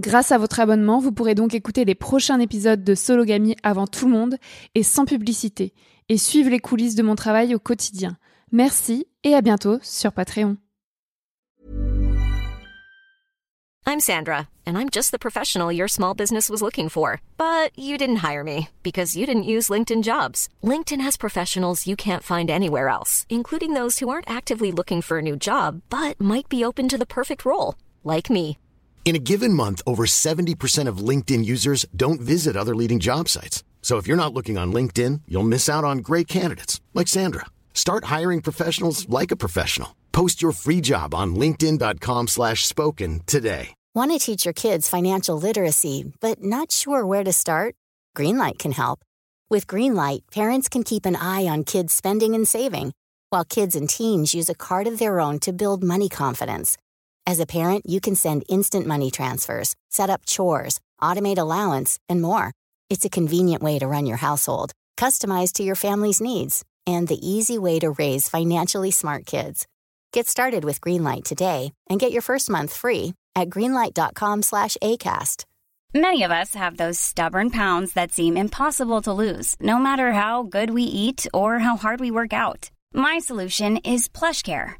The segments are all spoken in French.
Grâce à votre abonnement, vous pourrez donc écouter les prochains épisodes de Sologamy avant tout le monde et sans publicité, et suivre les coulisses de mon travail au quotidien. Merci et à bientôt sur Patreon. I'm Sandra, and I'm just the professional your small business was looking for. But you didn't hire me because you didn't use LinkedIn jobs. LinkedIn has professionals you can't find anywhere else, including those who aren't actively looking for a new job but might be open to the perfect role, like me. In a given month, over 70% of LinkedIn users don't visit other leading job sites. So if you're not looking on LinkedIn, you'll miss out on great candidates like Sandra. Start hiring professionals like a professional. Post your free job on linkedin.com/spoken today. Want to teach your kids financial literacy, but not sure where to start? Greenlight can help. With Greenlight, parents can keep an eye on kids' spending and saving, while kids and teens use a card of their own to build money confidence. As a parent, you can send instant money transfers, set up chores, automate allowance, and more. It's a convenient way to run your household, customized to your family's needs, and the easy way to raise financially smart kids. Get started with Greenlight today and get your first month free at greenlight.com slash ACAST. Many of us have those stubborn pounds that seem impossible to lose, no matter how good we eat or how hard we work out. My solution is PlushCare.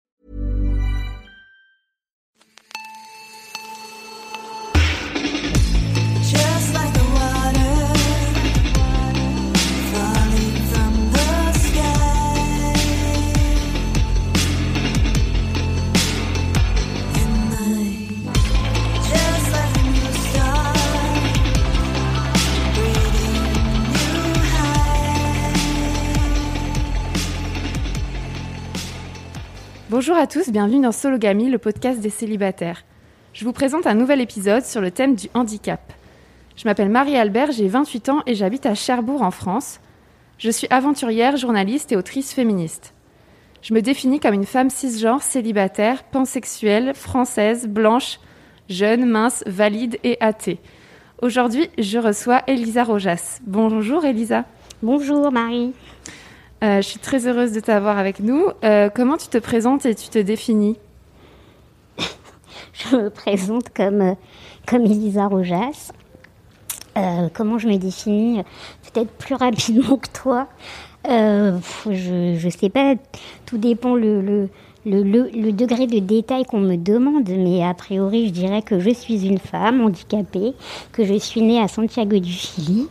Bonjour à tous, bienvenue dans Sologamy, le podcast des célibataires. Je vous présente un nouvel épisode sur le thème du handicap. Je m'appelle Marie-Albert, j'ai 28 ans et j'habite à Cherbourg en France. Je suis aventurière, journaliste et autrice féministe. Je me définis comme une femme cisgenre, célibataire, pansexuelle, française, blanche, jeune, mince, valide et athée. Aujourd'hui, je reçois Elisa Rojas. Bonjour Elisa. Bonjour Marie. Euh, je suis très heureuse de t'avoir avec nous. Euh, comment tu te présentes et tu te définis Je me présente comme, euh, comme Elisa Rojas. Comment je me définis Peut-être plus rapidement que toi. Je ne sais pas, tout dépend le, le, le- le degré de détail qu'on me demande, mais a priori je dirais que je suis une femme handicapée, que je suis née à Santiago du Chili,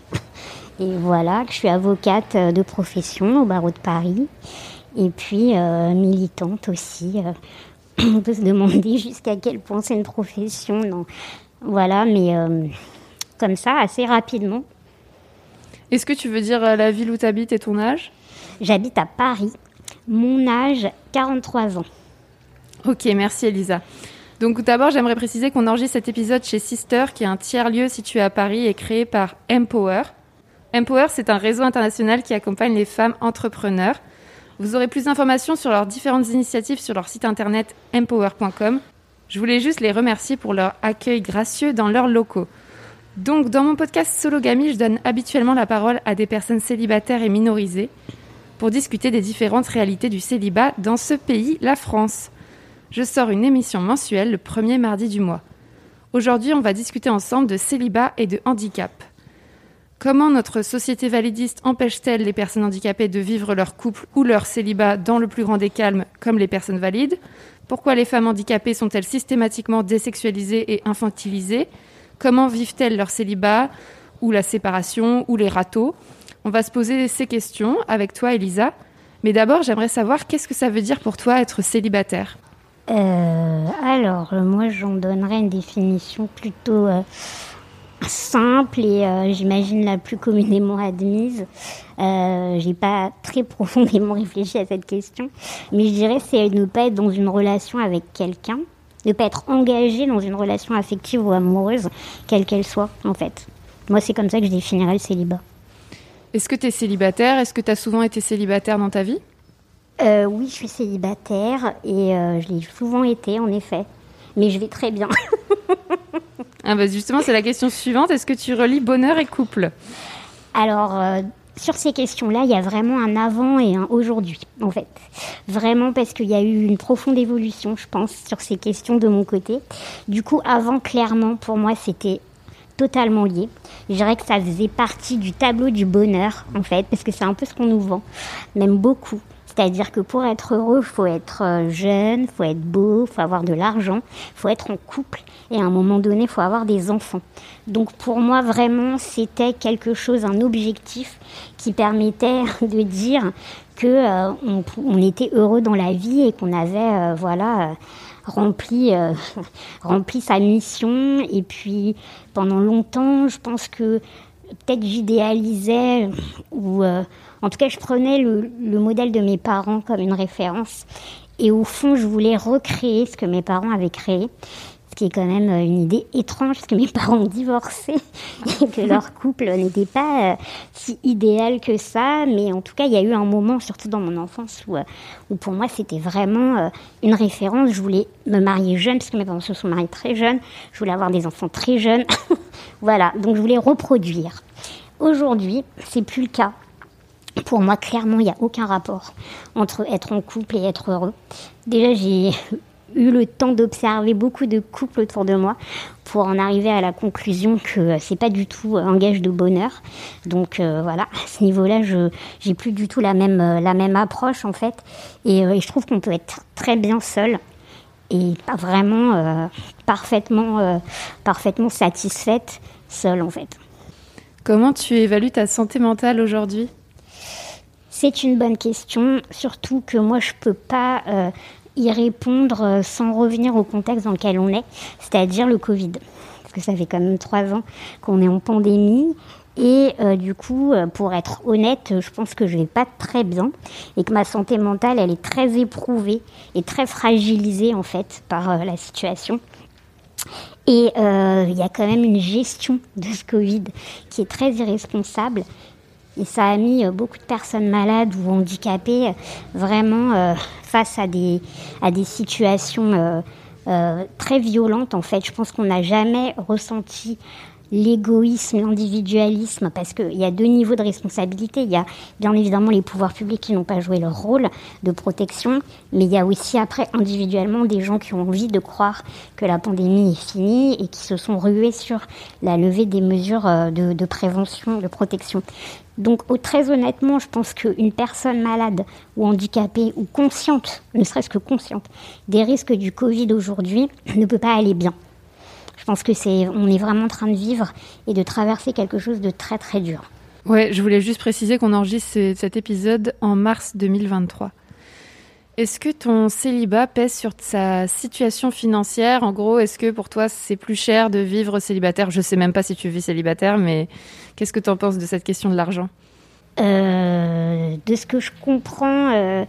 et voilà, que je suis avocate euh, de profession au barreau de Paris, et puis euh, militante aussi. euh, on peut se demander jusqu'à quel point c'est une profession. Non. Voilà, mais euh, comme ça, assez rapidement. Est-ce que tu veux dire la ville où tu habites et ton âge? J'habite à Paris. Mon âge, 43 ans. Ok, merci Elisa. Donc d'abord, j'aimerais préciser qu'on enregistre cet épisode chez Sister, qui est un tiers-lieu situé à Paris et créé par Empower. Empower, c'est un réseau international qui accompagne les femmes entrepreneurs. Vous aurez plus d'informations sur leurs différentes initiatives sur leur site internet empower.com. Je voulais juste les remercier pour leur accueil gracieux dans leurs locaux. Donc, dans mon podcast Sologamy, je donne habituellement la parole à des personnes célibataires et minorisées pour discuter des différentes réalités du célibat dans ce pays, la France. Je sors une émission mensuelle le premier mardi du mois. Aujourd'hui, on va discuter ensemble de célibat et de handicap. Comment notre société validiste empêche-t-elle les personnes handicapées de vivre leur couple ou leur célibat dans le plus grand des calmes comme les personnes valides? Pourquoi les femmes handicapées sont-elles systématiquement désexualisées et infantilisées? Comment vivent-elles leur célibat ou la séparation ou les râteaux? On va se poser ces questions avec toi, Elisa. Mais d'abord, j'aimerais savoir qu'est-ce que ça veut dire pour toi être célibataire? Euh, alors, euh, moi, j'en donnerais une définition plutôt euh, simple et euh, j'imagine la plus communément admise. Euh, J'ai pas très profondément réfléchi à cette question, mais je dirais c'est ne pas être dans une relation avec quelqu'un, ne pas être engagé dans une relation affective ou amoureuse, quelle qu'elle soit, en fait. Moi, c'est comme ça que je définirais le célibat. Est-ce que tu es célibataire? Est-ce que tu as souvent été célibataire dans ta vie? Euh, oui, je suis célibataire et euh, je l'ai souvent été, en effet. Mais je vais très bien. ah bah Justement, c'est la question suivante. Est-ce que tu relis bonheur et couple? Alors, euh, sur ces questions-là, il y a vraiment un avant et un aujourd'hui, en fait. Vraiment parce qu'il y a eu une profonde évolution, je pense, sur ces questions de mon côté. Du coup, avant, clairement, pour moi, c'était totalement lié. Je dirais que ça faisait partie du tableau du bonheur, en fait, parce que c'est un peu ce qu'on nous vend, même beaucoup. C'est-à-dire que pour être heureux, faut être euh, jeune, faut être beau, faut avoir de l'argent, faut être en couple et à un moment donné, faut avoir des enfants. Donc pour moi, vraiment, c'était quelque chose, un objectif qui permettait de dire que euh, on, était heureux dans la vie et qu'on avait, euh, voilà, rempli, rempli sa mission. Et puis pendant longtemps, je pense que peut-être j'idéalisais ou en tout cas je prenais le, le modèle de mes parents comme une référence. Et au fond je voulais recréer ce que mes parents avaient créé ce qui est quand même euh, une idée étrange parce que mes parents ont divorcé et que leur couple n'était pas euh, si idéal que ça. Mais en tout cas il y a eu un moment surtout dans mon enfance où, euh, où pour moi c'était vraiment une référence. Je voulais me marier jeune parce que mes parents se sont mariés très jeunes. Je voulais avoir des enfants très jeunes. Voilà. Donc je voulais reproduire. Aujourd'hui c'est plus le cas pour moi, clairement, il n'y a aucun rapport entre être en couple et être heureux. Déjà, j'ai eu le temps d'observer beaucoup de couples autour de moi pour en arriver à la conclusion que c'est pas du tout un gage de bonheur. Donc euh, voilà, à ce niveau-là, je j'ai plus du tout la même euh, la même approche en fait, et, euh, et je trouve qu'on peut être très bien seul et pas vraiment parfaitement parfaitement satisfaite seule en fait. Comment tu évalues ta santé mentale aujourd'hui? C'est une bonne question, surtout que moi je peux pas euh, y répondre euh, sans revenir au contexte dans lequel on est, c'est-à-dire le Covid. Parce que ça fait quand même trois ans qu'on est en pandémie. Et euh, du coup, pour être honnête, je pense que je vais pas très bien et que ma santé mentale, elle est très éprouvée et très fragilisée en fait par la situation. Et il y a quand même une gestion de ce Covid qui est très irresponsable. Et ça a mis euh, beaucoup de personnes malades ou handicapées euh, vraiment euh, face à des, à des situations très violentes. En fait, je pense qu'on n'a jamais ressenti l'égoïsme, l'individualisme, parce qu'il y a deux niveaux de responsabilité. Il y a bien évidemment les pouvoirs publics qui n'ont pas joué leur rôle de protection, mais il y a aussi après individuellement des gens qui ont envie de croire que la pandémie est finie et qui se sont rués sur la levée des mesures de, de prévention, de protection. Donc très honnêtement, je pense qu'une personne malade ou handicapée ou consciente, ne serait-ce que consciente, des risques du Covid aujourd'hui ne peut pas aller bien. Je pense que c'est, on est vraiment en train de vivre et de traverser quelque chose de très très dur. Ouais, je voulais juste préciser qu'on enregistre ce- cet épisode en mars 2023. Est-ce que ton célibat pèse sur sa situation financière? En gros, est-ce que pour toi c'est plus cher de vivre célibataire? Je sais même pas si tu vis célibataire, mais qu'est-ce que tu en penses de cette question de l'argent? Euh, de ce que je comprends, euh,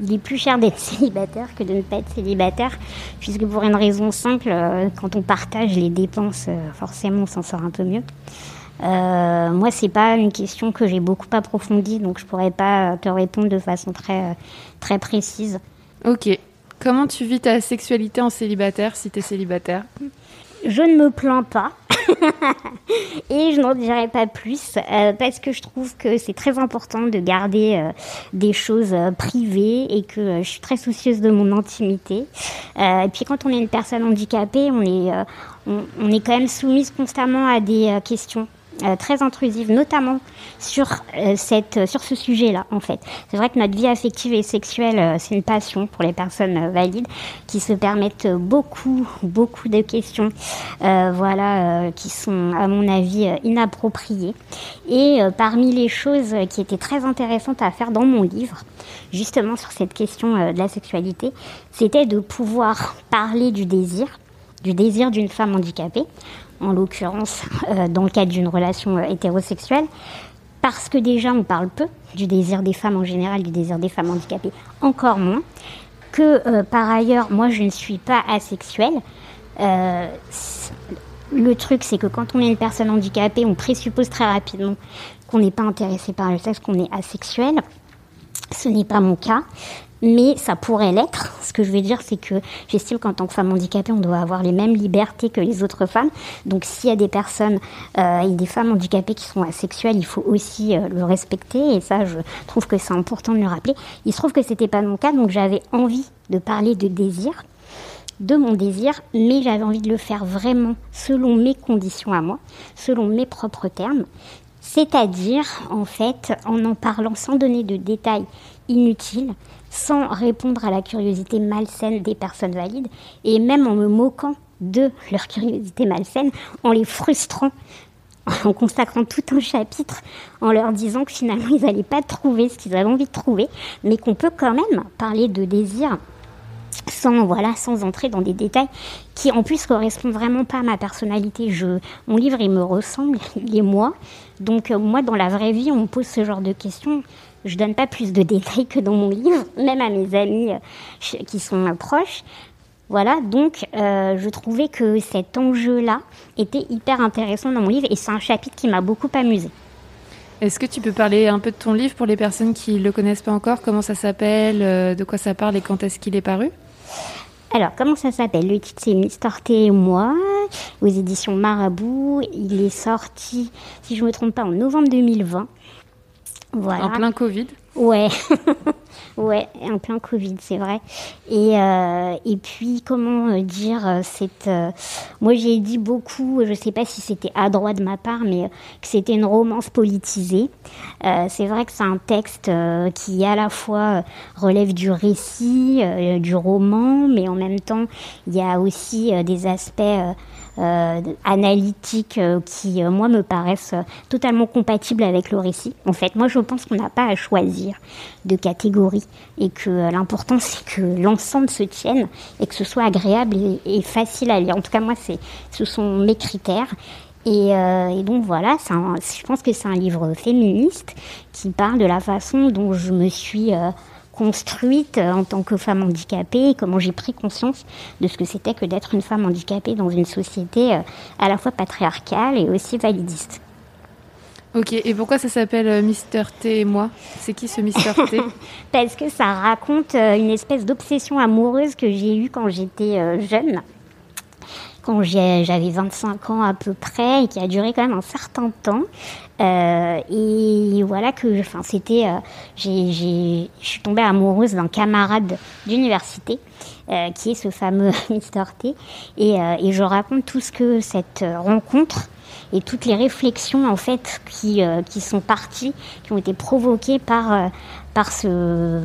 il est plus cher d'être célibataire que de ne pas être célibataire, puisque pour une raison simple, euh, quand on partage les dépenses, forcément on s'en sort un peu mieux. Euh, moi, c'est pas une question que j'ai beaucoup approfondie, donc je pourrais pas te répondre de façon très euh, très précise. Ok. Comment tu vis ta sexualité en célibataire si tu es célibataire? Je ne me plains pas. Et je n'en dirai pas plus euh, parce que je trouve que c'est très important de garder euh, des choses euh, privées et que euh, je suis très soucieuse de mon intimité. Euh, et puis quand on est une personne handicapée, on est, euh, on, on est quand même soumise constamment à des euh, questions. Euh, très intrusives, notamment sur euh, cette, euh, sur ce sujet-là. En fait, c'est vrai que notre vie affective et sexuelle, c'est une passion pour les personnes valides qui se permettent beaucoup, beaucoup de questions, voilà, qui sont à mon avis inappropriées. Et parmi les choses qui étaient très intéressantes à faire dans mon livre, justement sur cette question de la sexualité, c'était de pouvoir parler du désir, du désir d'une femme handicapée, en l'occurrence euh, dans le cadre d'une relation euh, hétérosexuelle, parce que déjà on parle peu du désir des femmes en général, du désir des femmes handicapées encore moins, que euh, par ailleurs moi je ne suis pas asexuelle. Le truc c'est que quand on est une personne handicapée, on présuppose très rapidement qu'on n'est pas intéressé par le sexe, qu'on est asexuel. Ce n'est pas mon cas, mais ça pourrait l'être. Ce que je veux dire, c'est que j'estime qu'en tant que femme handicapée, on doit avoir les mêmes libertés que les autres femmes. Donc, s'il y a des personnes euh, et des femmes handicapées qui sont asexuelles, il faut aussi euh, le respecter. Et ça, je trouve que c'est important de le rappeler. Il se trouve que c'était pas mon cas, donc j'avais envie de parler de désir de mon désir, mais j'avais envie de le faire vraiment selon mes conditions à moi, selon mes propres termes, c'est-à-dire en fait en en parlant sans donner de détails inutiles, sans répondre à la curiosité malsaine des personnes valides, et même en me moquant de leur curiosité malsaine, en les frustrant en consacrant tout un chapitre en leur disant que finalement ils n'allaient pas trouver ce qu'ils avaient envie de trouver, mais qu'on peut quand même parler de désir sans voilà sans entrer dans des détails qui en plus correspondent vraiment pas à ma personnalité. Mon livre il me ressemble il est moi. Donc euh, moi dans la vraie vie on me pose ce genre de questions je donne pas plus de détails que dans mon livre même à mes amis euh, qui sont euh, proches. Voilà donc euh, je trouvais que cet enjeu là était hyper intéressant dans mon livre et c'est un chapitre qui m'a beaucoup amusée. Est-ce que tu peux parler un peu de ton livre pour les personnes qui le connaissent pas encore? Comment ça s'appelle? Euh, De quoi ça parle et quand est-ce qu'il est paru? Alors, comment ça s'appelle? Le titre, c'est Mister T et moi, aux éditions Marabout. Il est sorti, si je ne me trompe pas, en novembre 2020. Voilà. En plein Covid. Ouais, ouais, en plein Covid, c'est vrai. Et, euh, et puis, comment euh, dire, euh, c'est, euh, moi j'ai dit beaucoup, je sais pas si c'était à droite de ma part, mais euh, que c'était une romance politisée. Euh, c'est vrai que c'est un texte euh, qui à la fois relève du récit, euh, du roman, mais en même temps, il y a aussi des aspects analytiques euh, qui, euh, moi, me paraissent euh, totalement compatibles avec le récit. En fait, moi, je pense qu'on n'a pas à choisir de catégorie et que euh, l'important, c'est que l'ensemble se tienne et que ce soit agréable et, facile à lire. En tout cas, moi, c'est, ce sont mes critères. Et, euh, et donc voilà, un- je pense que c'est un livre féministe qui parle de la façon dont je me suis euh, construite euh, en tant que femme handicapée et comment j'ai pris conscience de ce que c'était que d'être une femme handicapée dans une société euh, à la fois patriarcale et aussi validiste. Ok, et pourquoi ça s'appelle euh, Mister T et moi? C'est qui ce Mister T? Parce que ça raconte une espèce d'obsession amoureuse que j'ai eue quand j'étais jeune. Quand j'avais 25 ans à peu près et qui a duré quand même un certain temps. Euh, et voilà que, enfin, c'était, euh, je suis tombée amoureuse d'un camarade d'université euh, qui est ce fameux Mister T. Et, euh, et je raconte tout ce que cette rencontre et toutes les réflexions en fait qui, euh, qui sont parties, qui ont été provoquées par, euh, par ce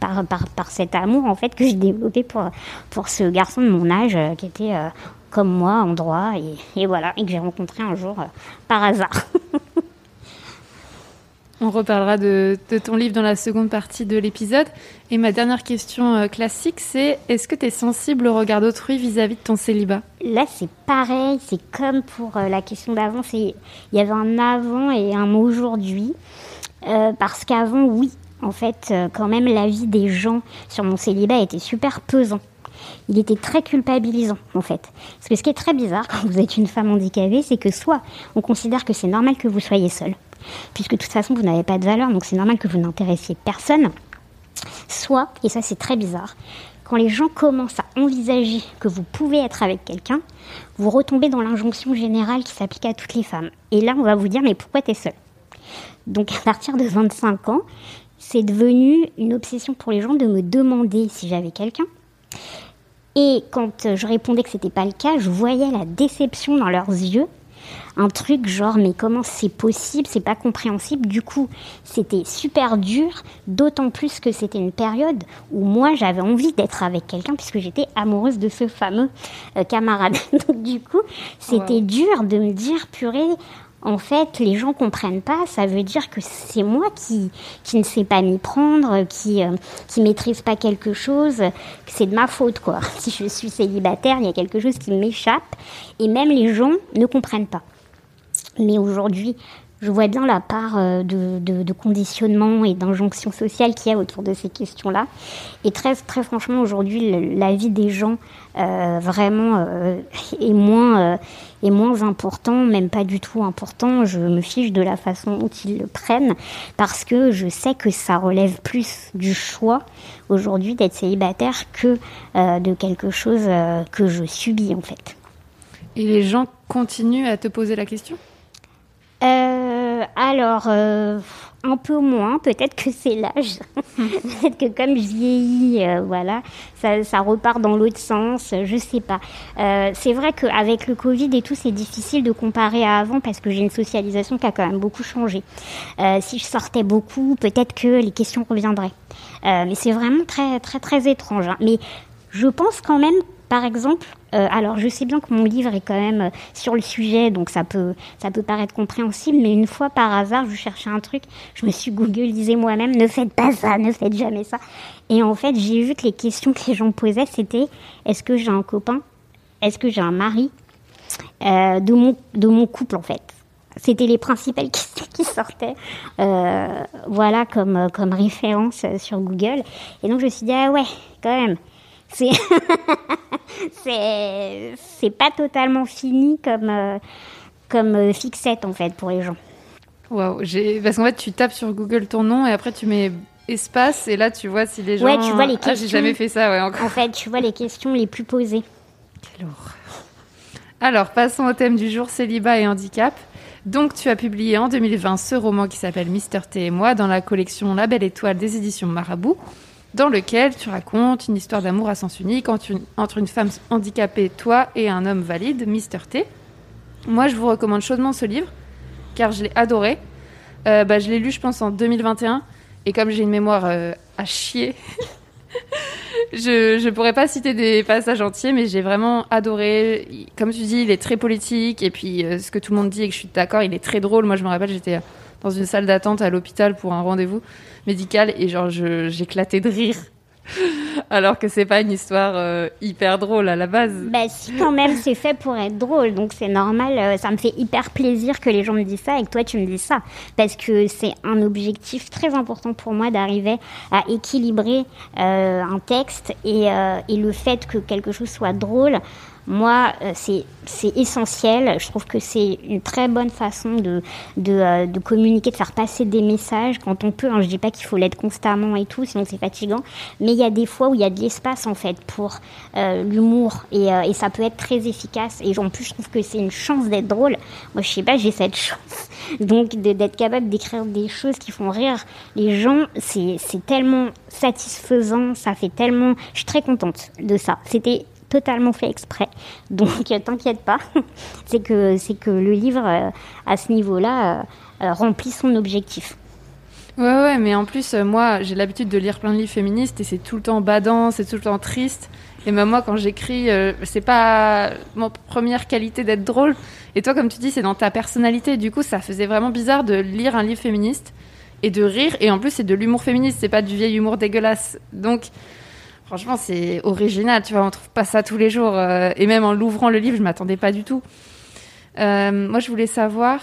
par, par, par cet amour en fait que j'ai développé pour, pour ce garçon de mon âge qui était comme moi en droit et, et voilà et que j'ai rencontré un jour par hasard. On reparlera de, ton livre dans la seconde partie de l'épisode. Et ma dernière question euh, classique, c'est est-ce que tu es sensible au regard d'autrui vis-à-vis de ton célibat? Là, c'est pareil, c'est comme pour euh, la question d'avant, il y avait un avant et un aujourd'hui. Euh, parce qu'avant, oui, en fait, quand même, l'avis des gens sur mon célibat était super pesant. Il était très culpabilisant, en fait. Parce que ce qui est très bizarre quand vous êtes une femme handicapée, c'est que soit on considère que c'est normal que vous soyez seule, puisque de toute façon, vous n'avez pas de valeur, donc c'est normal que vous n'intéressiez personne. Soit, et ça c'est très bizarre, quand les gens commencent à envisager que vous pouvez être avec quelqu'un, vous retombez dans l'injonction générale qui s'applique à toutes les femmes. Et là, on va vous dire, mais pourquoi t'es seule? Donc, à partir de 25 ans, c'est devenu une obsession pour les gens de me demander si j'avais quelqu'un. Et quand je répondais que c'était pas le cas, je voyais la déception dans leurs yeux. Un truc genre, mais comment c'est possible, c'est pas compréhensible. Du coup, c'était super dur, d'autant plus que c'était une période où moi j'avais envie d'être avec quelqu'un puisque j'étais amoureuse de ce fameux euh, camarade. Donc, du coup, c'était dur de me dire, purée, en fait, les gens comprennent pas. Ça veut dire que c'est moi qui, qui ne sais pas m'y prendre, qui, euh, qui maîtrise pas quelque chose, que c'est de ma faute, quoi. Si je suis célibataire, il y a quelque chose qui m'échappe. Et même les gens ne comprennent pas. Mais aujourd'hui, je vois bien la part euh, de, de, de conditionnement et d'injonction sociale qu'il y a autour de ces questions-là. Et très, très franchement, aujourd'hui, la vie des gens euh, vraiment euh, est, moins, euh, est moins important, même pas du tout important. Je me fiche de la façon dont ils le prennent parce que je sais que ça relève plus du choix aujourd'hui d'être célibataire que de quelque chose que je subis en fait. Et les gens continuent à te poser la question? Euh, alors, euh, un peu moins, peut-être que c'est l'âge. peut-être que comme je vieillis, euh, voilà, ça, repart dans l'autre sens, je sais pas. Euh, c'est vrai qu'avec le Covid et tout, c'est difficile de comparer à avant parce que j'ai une socialisation qui a quand même beaucoup changé. Euh, si je sortais beaucoup, peut-être que les questions reviendraient. Euh, mais c'est vraiment très, très, très étrange. hein. Mais je pense quand même, par exemple, euh, alors je sais bien que mon livre est quand même euh, sur le sujet, donc ça peut, ça peut paraître compréhensible, mais une fois par hasard, je cherchais un truc, je me suis googlisé moi-même, ne faites pas ça, ne faites jamais ça. Et en fait, j'ai vu que les questions que les gens posaient, c'était est-ce que j'ai un copain? Est-ce que j'ai un mari? Euh, de, mon, de mon couple, en fait. C'était les principales questions qui sortaient, voilà, comme, comme référence sur Google. Et donc je me suis dit, ah ouais, quand même, c'est c'est c'est pas totalement fini comme euh, comme euh, fixette en fait pour les gens. Waouh, j'ai parce qu'en fait tu tapes sur Google ton nom et après tu mets espace et là tu vois si les gens Ouais, tu vois les Ah, j'ai questions. jamais fait ça ouais encore. En fait, tu vois les questions les plus posées. Quelle horreur. Alors, passons au thème du jour, célibat et handicap. Donc, tu as publié en 2020 ce roman qui s'appelle Mister T et moi dans la collection La Belle Étoile des éditions Marabout, dans lequel tu racontes une histoire d'amour à sens unique entre une, femme handicapée, toi, et un homme valide, Mister T. Moi, je vous recommande chaudement ce livre, car je l'ai adoré. Euh, bah, je l'ai lu, je pense, en 2021, et comme j'ai une mémoire euh, à chier, je ne pourrais pas citer des passages entiers, mais j'ai vraiment adoré. Comme tu dis, il est très politique. Et puis, euh, ce que tout le monde dit et que je suis d'accord, il est très drôle. Moi, je me rappelle, j'étais dans une salle d'attente à l'hôpital pour un rendez-vous médical et genre, j'éclatais de rire. Alors que c'est pas une histoire euh, hyper drôle à la base. Bah si quand même c'est fait pour être drôle, donc c'est normal. euh, ça me fait hyper plaisir que les gens me disent ça et que toi tu me dises ça, parce que c'est un objectif très important pour moi d'arriver à équilibrer euh, un texte et, et le fait que quelque chose soit drôle. Moi, euh, c'est essentiel. Je trouve que c'est une très bonne façon de de, euh, de communiquer, de faire passer des messages quand on peut. Hein. Je dis pas qu'il faut l'être constamment et tout, sinon c'est fatigant. Mais il y a des fois où il y a de l'espace en fait pour euh, l'humour et, ça peut être très efficace. Et en plus, je trouve que c'est une chance d'être drôle. Moi, je sais pas, j'ai cette chance. Donc, d'être capable d'écrire des choses qui font rire les gens, c'est tellement satisfaisant. Ça fait tellement. Je suis très contente de ça. C'était totalement fait exprès. Donc, euh, t'inquiète pas. c'est que c'est que le livre, euh, à ce niveau-là, euh, remplit son objectif. Ouais, ouais, mais en plus, moi, j'ai l'habitude de lire plein de livres féministes et c'est tout le temps badant, c'est tout le temps triste. Et même moi, quand j'écris, c'est pas mon première qualité d'être drôle. Et toi, comme tu dis, c'est dans ta personnalité. Du coup, ça faisait vraiment bizarre de lire un livre féministe et de rire. Et en plus, c'est de l'humour féministe, c'est pas du vieil humour dégueulasse. Donc, franchement, c'est original, tu vois, on trouve pas ça tous les jours. euh, et même en l'ouvrant le livre, je m'attendais pas du tout. Euh, moi, je voulais savoir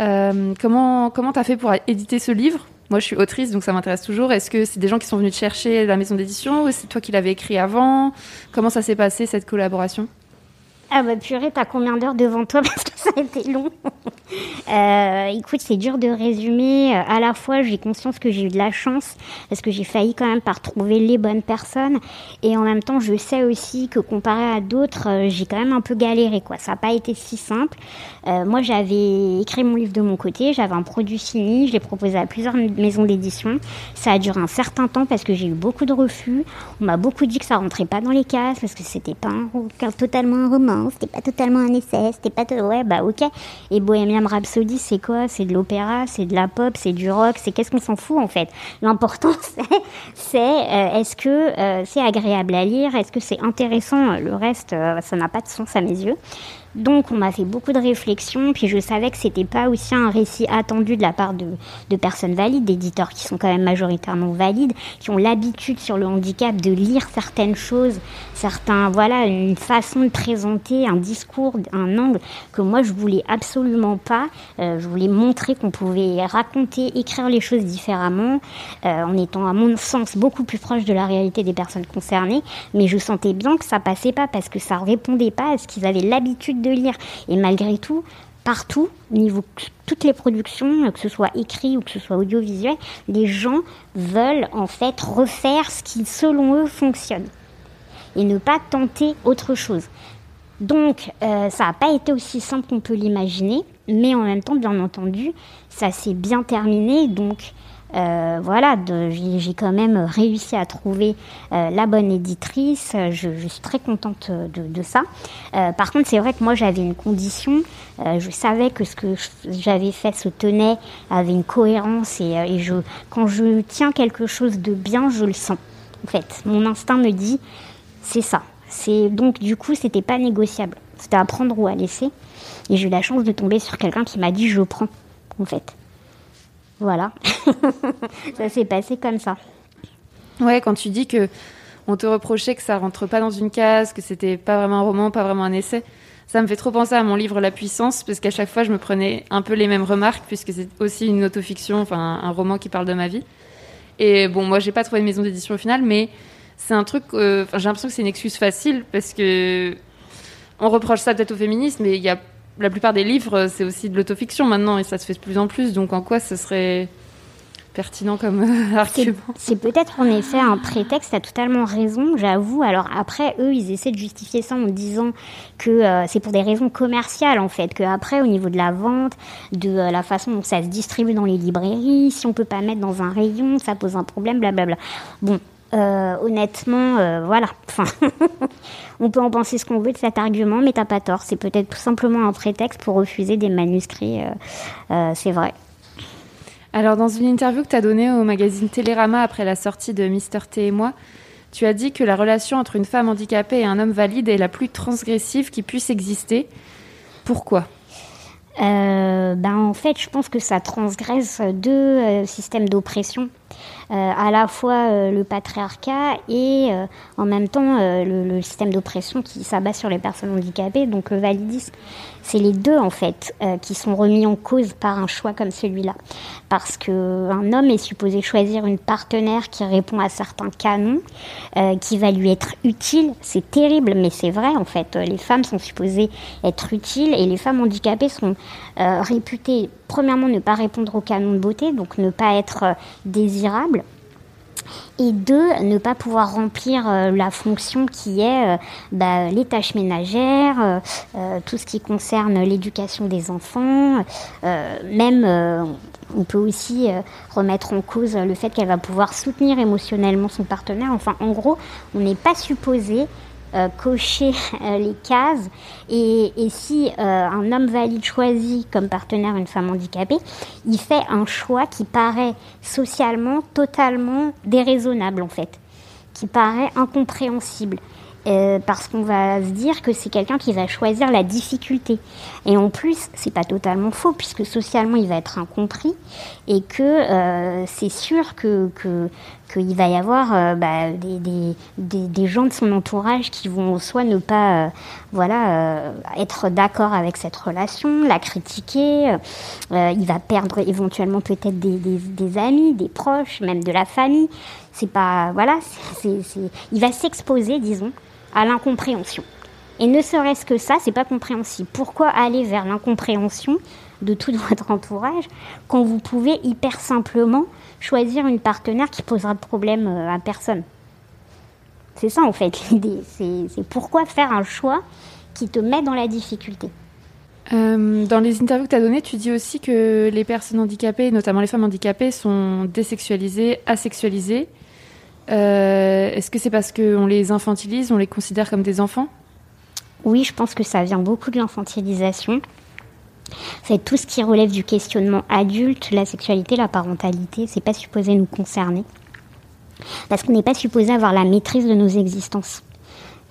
euh, comment comment t'as fait pour éditer ce livre? Moi, je suis autrice, donc ça m'intéresse toujours. Est-ce que c'est des gens qui sont venus te chercher la maison d'édition ou c'est toi qui l'avais écrit avant? Comment ça s'est passé cette collaboration? Ah bah purée, t'as combien d'heures devant toi Parce que ça a été long. Euh, écoute, c'est dur de résumer. Euh, À la fois, j'ai conscience que j'ai eu de la chance parce que j'ai failli quand même par trouver les bonnes personnes. Et en même temps, je sais aussi que comparé à d'autres, euh, j'ai quand même un peu galéré. Quoi. Ça n'a pas été si simple. Moi, j'avais écrit mon livre de mon côté. J'avais un produit fini. Je l'ai proposé à plusieurs maisons d'édition. Ça a duré un certain temps parce que j'ai eu beaucoup de refus. On m'a beaucoup dit que ça rentrait pas dans les cases parce que c'était pas un, totalement un roman, c'était pas totalement un essai, c'était pas ouais bah ok. Et Bohemian Rhapsody c'est quoi? C'est de l'opéra, c'est de la pop, c'est du rock, c'est qu'est-ce qu'on s'en fout en fait? L'important c'est c'est euh, est-ce que euh, c'est agréable à lire, est-ce que c'est intéressant? Le reste euh, ça n'a pas de sens à mes yeux. Donc on m'a fait beaucoup de réflexions, puis je savais que c'était pas aussi un récit attendu de la part de, personnes valides, d'éditeurs qui sont quand même majoritairement valides, qui ont l'habitude sur le handicap de lire certaines choses, certains voilà une façon de présenter un discours, un angle que moi je voulais absolument pas. Euh, je voulais montrer qu'on pouvait raconter, écrire les choses différemment, euh, en étant à mon sens beaucoup plus proche de la réalité des personnes concernées. Mais je sentais bien que ça passait pas parce que ça répondait pas à ce qu'ils avaient l'habitude de lire. Et malgré tout, partout, au niveau toutes les productions, que ce soit écrit ou que ce soit audiovisuel, les gens veulent en fait refaire ce qui selon eux fonctionne et ne pas tenter autre chose. Donc, euh, ça n'a pas été aussi simple qu'on peut l'imaginer, mais en même temps, bien entendu, ça s'est bien terminé. Donc, euh, voilà, j'ai quand même réussi à trouver euh, la bonne éditrice. Je, suis très contente de, ça. Euh, par contre, c'est vrai que moi, j'avais une condition. Je savais que ce que j'avais fait se tenait, avait une cohérence. Et, quand je tiens quelque chose de bien, je le sens. En fait, mon instinct me dit, c'est ça. Donc du coup, c'était pas négociable. C'était à prendre ou à laisser. Et j'ai eu la chance de tomber sur quelqu'un qui m'a dit je prends. En fait, voilà. ça s'est passé comme ça. Ouais, quand tu dis que on te reprochait que ça rentre pas dans une case, que c'était pas vraiment un roman, pas vraiment un essai, ça me fait trop penser à mon livre La Puissance, parce qu'à chaque fois je me prenais un peu les mêmes remarques, puisque c'est aussi une autofiction, enfin un roman qui parle de ma vie. Et bon, moi j'ai pas trouvé de maison d'édition au final, mais c'est un truc, euh, j'ai l'impression que c'est une excuse facile, parce que on reproche ça peut-être aux féministes, mais il y a la plupart des livres, c'est aussi de l'autofiction maintenant, et ça se fait de plus en plus, donc en quoi ce serait pertinent comme euh, argument c'est peut-être en effet un prétexte, tu as totalement raison, j'avoue. Alors après, eux, ils essaient de justifier ça en disant que euh, c'est pour des raisons commerciales en fait, que après au niveau de la vente, de euh, la façon dont ça se distribue dans les librairies, si on peut pas mettre dans un rayon, ça pose un problème, blablabla. Bon, euh, honnêtement, euh, voilà. Enfin, on peut en penser ce qu'on veut de cet argument, mais t'as pas tort. C'est peut-être tout simplement un prétexte pour refuser des manuscrits. euh, c'est vrai. Alors, dans une interview que tu as donnée au magazine Télérama après la sortie de Mister T et moi, tu as dit que la relation entre une femme handicapée et un homme valide est la plus transgressive qui puisse exister. Pourquoi? Euh, ben en fait, je pense que ça transgresse deux euh, systèmes d'oppression, Euh, à la fois euh, le patriarcat et en même temps le, le système d'oppression qui s'abat sur les personnes handicapées, donc le validisme. C'est les deux en fait qui sont remis en cause par un choix comme celui-là, parce que un homme est supposé choisir une partenaire qui répond à certains canons, qui va lui être utile. C'est terrible, mais c'est vrai en fait. Les femmes sont supposées être utiles et les femmes handicapées sont euh, premièrement ne pas répondre aux canons de beauté, donc ne pas être euh, désirables et deux, ne pas pouvoir remplir euh, la fonction qui est euh, bah, les tâches ménagères, tout ce qui concerne l'éducation des enfants, même on peut aussi remettre en cause le fait qu'elle va pouvoir soutenir émotionnellement son partenaire. Enfin, en gros, on n'est pas supposé euh, cocher euh, les cases et, si euh, un homme valide choisit comme partenaire une femme handicapée, il fait un choix qui paraît socialement totalement déraisonnable en fait, qui paraît incompréhensible. Euh, parce qu'on va se dire que c'est quelqu'un qui va choisir la difficulté. Et en plus, c'est pas totalement faux, puisque socialement, il va être incompris, et que euh, c'est sûr que que- qu'il va y avoir euh, bah, des, des, des, des gens de son entourage qui vont soit ne pas voilà, être d'accord avec cette relation, la critiquer, il va perdre éventuellement peut-être des amis, des proches, même de la famille. C'est pas voilà, c'est, c'est- il va s'exposer, disons, à l'incompréhension. Et ne serait-ce que ça, c'est pas compréhensible. Pourquoi aller vers l'incompréhension de tout votre entourage quand vous pouvez hyper simplement choisir une partenaire qui posera de problème euh, à personne? C'est ça en fait l'idée. C'est pourquoi faire un choix qui te met dans la difficulté? Euh, dans les interviews que tu as données, tu dis aussi que les personnes handicapées, notamment les femmes handicapées, sont désexualisées, asexualisées. Euh, Est-ce que c'est parce qu'on les infantilise, on les considère comme des enfants? Oui, je pense que ça vient beaucoup de l'infantilisation. C'est tout ce qui relève du questionnement adulte, la sexualité, la parentalité, c'est pas supposé nous concerner. Parce qu'on n'est pas supposé avoir la maîtrise de nos existences.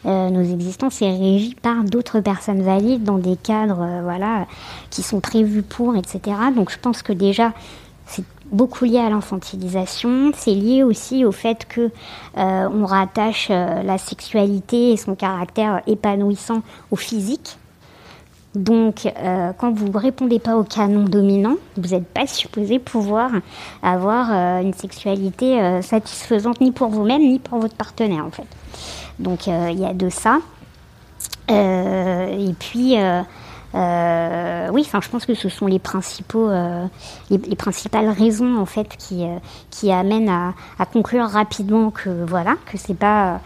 Euh, nos existences est régie par d'autres personnes valides dans des cadres euh, voilà, qui sont prévus pour, etc. Donc je pense que déjà, beaucoup lié à l'infantilisation. C'est lié aussi au fait que euh, on rattache euh, la sexualité et son caractère épanouissant au physique. Donc, euh, quand vous ne répondez pas au canon dominant, vous n'êtes pas supposé pouvoir avoir une sexualité satisfaisante ni pour vous-même ni pour votre partenaire, en fait. Donc, il y a de ça. Et puis, euh, oui, enfin, je pense que ce sont les principaux, euh, les, les principales raisons en fait qui euh, qui amènent à, conclure rapidement que voilà, que c'est pas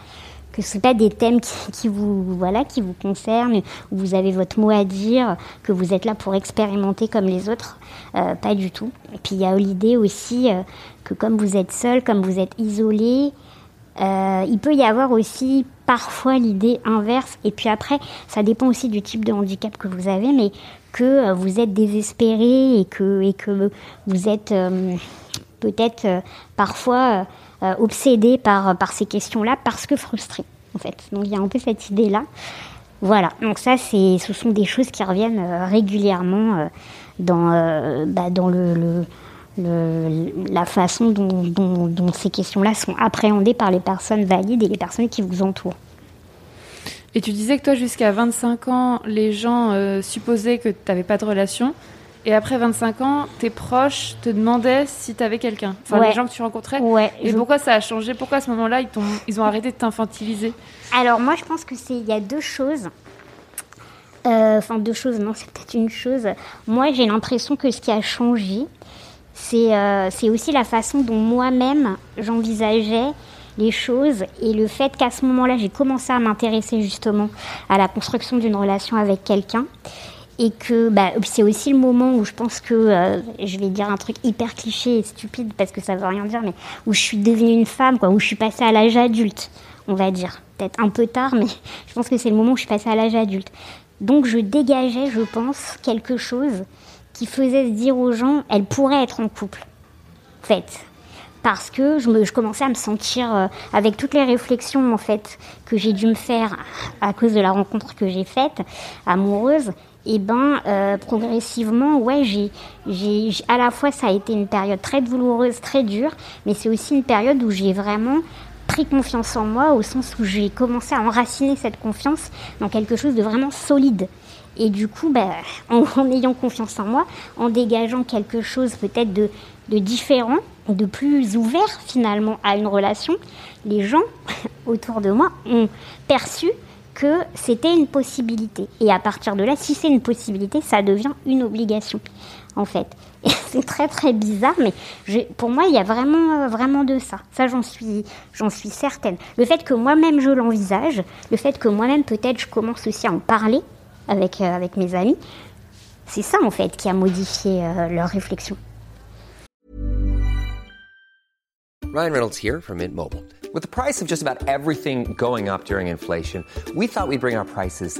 que c'est pas des thèmes qui, vous voilà qui vous concernent, où vous avez votre mot à dire, que vous êtes là pour expérimenter comme les autres, pas du tout. Et puis il y a l'idée aussi que comme vous êtes seul, comme vous êtes isolé, euh, il peut y avoir aussi parfois l'idée inverse, et puis après, ça dépend aussi du type de handicap que vous avez, mais que euh, vous êtes désespéré et que, vous êtes euh, peut-être parfois obsédé par, ces questions-là parce que frustré, en fait. Donc il y a un peu cette idée-là. Voilà, donc ça, ce sont des choses qui reviennent régulièrement dans, bah, dans le- la façon dont, dont- dont ces questions-là sont appréhendées par les personnes valides et les personnes qui vous entourent. Et tu disais que toi, jusqu'à 25 ans, les gens euh, supposaient que tu n'avais pas de relation. Et après 25 ans, tes proches te demandaient si tu avais quelqu'un. Enfin, Ouais. les gens que tu rencontrais. Ouais, Et je- pourquoi ça a changé? Pourquoi à ce moment-là, ils ont arrêté de t'infantiliser? Alors moi, je pense que c'est il y a deux choses. Euh, Enfin, deux choses, non, c'est peut-être une chose. Moi, j'ai l'impression que ce qui a changé, c'est euh, c'est aussi la façon dont moi-même j'envisageais les choses et le fait qu'à ce moment-là, j'ai commencé à m'intéresser justement à la construction d'une relation avec quelqu'un. Et que bah, c'est aussi le moment où je pense que, euh, je vais dire un truc hyper cliché et stupide parce que ça veut rien dire, mais où je suis devenue une femme, quoi, où je suis passée à l'âge adulte, on va dire. Peut-être un peu tard, mais je pense que c'est le moment où je suis passée à l'âge adulte. Donc je dégageais, je pense, quelque chose qui faisait se dire aux gens, elle pourrait être en couple, en fait. Parce que je, me, je commençais à me sentir, euh, avec toutes les réflexions en fait que j'ai dû me faire à cause de la rencontre que j'ai faite, amoureuse, et ben euh, progressivement, ouais, j'ai- à la fois ça a été une période très douloureuse, très dure, mais c'est aussi une période où j'ai vraiment pris confiance en moi au sens où j'ai commencé à enraciner cette confiance dans quelque chose de vraiment solide. Et du coup, bah, en, ayant confiance en moi, en dégageant quelque chose peut-être de, différent, de plus ouvert finalement à une relation, les gens autour de moi ont perçu que c'était une possibilité. Et à partir de là, si c'est une possibilité, ça devient une obligation, en fait. C'est très très bizarre, mais pour moi, il y a vraiment, vraiment de ça. Ça, j'en suis, j'en suis certaine. Le fait que moi-même je l'envisage, le fait que moi-même peut-être je commence aussi à en parler avec, euh, avec mes amis, c'est ça en fait qui a modifié euh, leur réflexion. Ryan Reynolds here from Mint Mobile. With the price of just about everything going up during inflation, we thought we'd bring our prices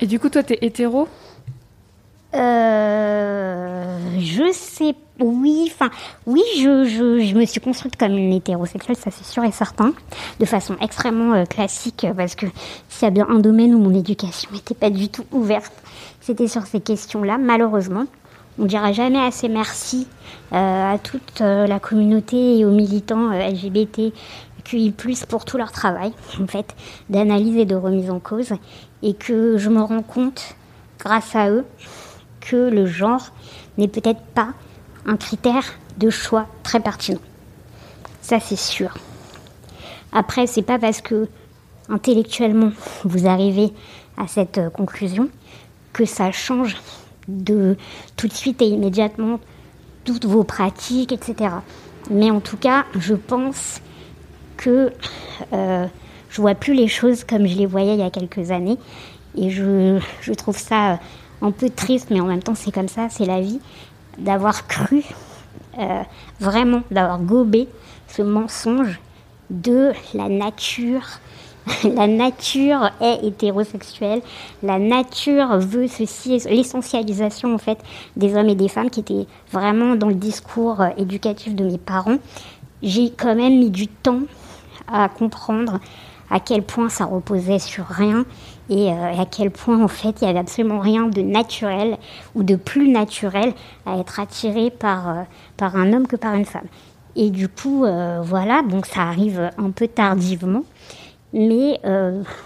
Et du coup, toi, t'es hétéro? Euh, je sais, oui, enfin, oui, je, je, je me suis construite comme une hétérosexuelle, ça c'est sûr et certain, de façon extrêmement euh, classique, euh, parce que s'il y a bien un domaine où mon éducation n'était pas du tout ouverte, c'était sur ces questions-là, malheureusement. On dira jamais assez merci euh, à toute la communauté et aux militants LGBT QI+, pour tout leur travail, en fait, d'analyse et de remise en cause, et que je me rends compte, grâce à eux, que le genre n'est peut-être pas un critère de choix très pertinent. Ça, c'est sûr. Après, c'est pas parce que intellectuellement vous arrivez à cette euh, conclusion que ça change de tout de suite et immédiatement toutes vos pratiques, etc. Mais en tout cas, je pense que euh, je vois plus les choses comme je les voyais il y a quelques années. Et je, trouve ça euh, un peu triste, mais en même temps, c'est comme ça, c'est la vie, d'avoir cru, euh, vraiment, d'avoir gobé ce mensonge de la nature. La nature est hétérosexuelle, la nature veut ceci, l'essentialisation en fait des hommes et des femmes qui était vraiment dans le discours euh, éducatif de mes parents. J'ai quand même mis du temps à comprendre à quel point ça reposait sur rien et euh, à quel point en fait il y avait absolument rien de naturel ou de plus naturel à être attiré par, euh, par un homme que par une femme. Et du coup, euh, voilà, donc ça arrive un peu tardivement, mais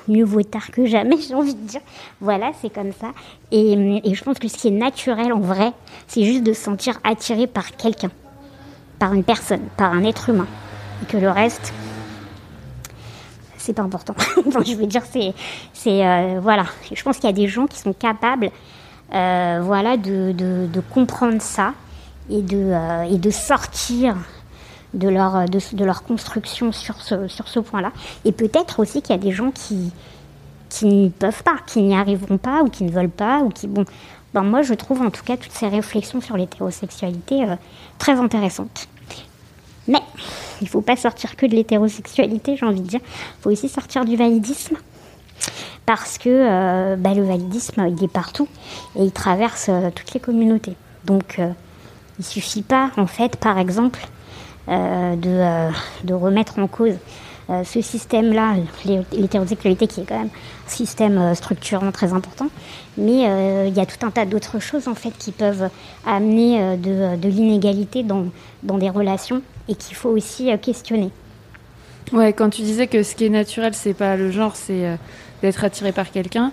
mieux vaut tard que jamais, j'ai envie de dire. Voilà, c'est comme ça. Et, et je pense que ce qui est naturel en vrai, c'est juste de se sentir attiré par quelqu'un, par une personne, par un être humain. Et que le reste, c'est pas important. Je veux dire, c'est, c'est euh, voilà. Je pense qu'il y a des gens qui sont capables, euh, voilà, de, de, comprendre ça et de euh, et de sortir de leur de, de leur construction sur ce sur ce point-là. Et peut-être aussi qu'il y a des gens qui qui n'y peuvent pas, qui n'y arriveront pas ou qui ne veulent pas ou qui bon. Ben moi, je trouve en tout cas toutes ces réflexions sur l'hétérosexualité très intéressantes. Il faut pas sortir que de l'hétérosexualité, j'ai envie de dire. Il faut aussi sortir du validisme. Parce que euh, bah, le validisme, il est partout et il traverse euh, toutes les communautés. Donc, euh, il suffit pas, en fait, par exemple, de, remettre en cause ce système-là, l'hé- l'hétérosexualité qui est quand même un système structurant très important. Mais il y a tout un tas d'autres choses, en fait, qui peuvent amener de, l'inégalité dans des relations et qu'il faut aussi euh, questionner. Ouais, quand tu disais que ce qui est naturel, c'est pas le genre, c'est euh, d'être attiré par quelqu'un.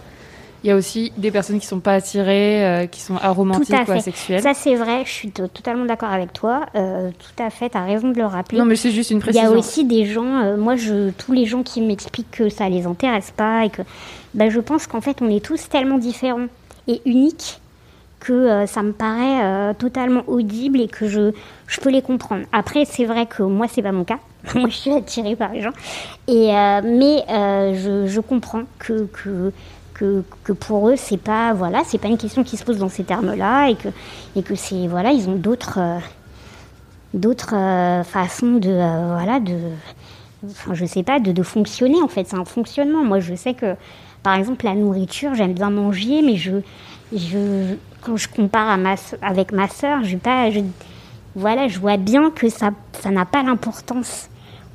Il y a aussi des personnes qui sont pas attirées, euh, qui sont aromantiques ou asexuelles. Ça, c'est vrai, je suis to- totalement d'accord avec toi. Euh, tout à fait, tu as raison de le rappeler. Non, mais c'est juste une Il y précision. a aussi des gens, euh, moi, je, tous les gens qui m'expliquent que ça les intéresse pas et que bah, je pense qu'en fait, on est tous tellement différents et uniques que euh, ça me paraît euh, totalement audible et que je, je peux les comprendre. Après, c'est vrai que moi, c'est pas mon cas. moi, je suis attirée par les gens. Et, euh, mais je, je comprends que, que, que, que pour eux, c'est pas, voilà, c'est pas une question qui se pose dans ces termes-là et que, et que c'est, voilà, ils ont d'autres. d'autres façons de voilà de enfin je sais pas de, de fonctionner en fait c'est un fonctionnement moi je sais que par exemple la nourriture j'aime bien manger mais je quand je compare avec ma sœur je vois bien que ça n'a pas l'importance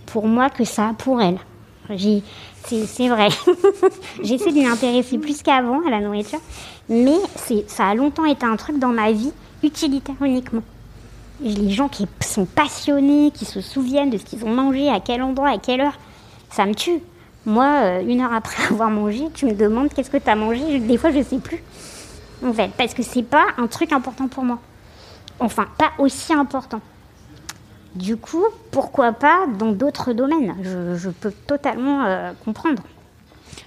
pour moi que ça a pour elle c'est vrai j'essaie de m'y intéresser plus qu'avant à la nourriture mais ça a longtemps été un truc dans ma vie utilitaire uniquement les gens qui sont passionnés, qui se souviennent de ce qu'ils ont mangé, à quel endroit, à quelle heure, ça me tue. Moi, euh, une heure après avoir mangé, tu me demandes qu'est-ce que tu as mangé, des fois je sais plus. En fait, parce que c'est pas un truc important pour moi. Enfin, pas aussi important. Du coup, pourquoi pas dans d'autres domaines? Je, peux totalement euh, comprendre.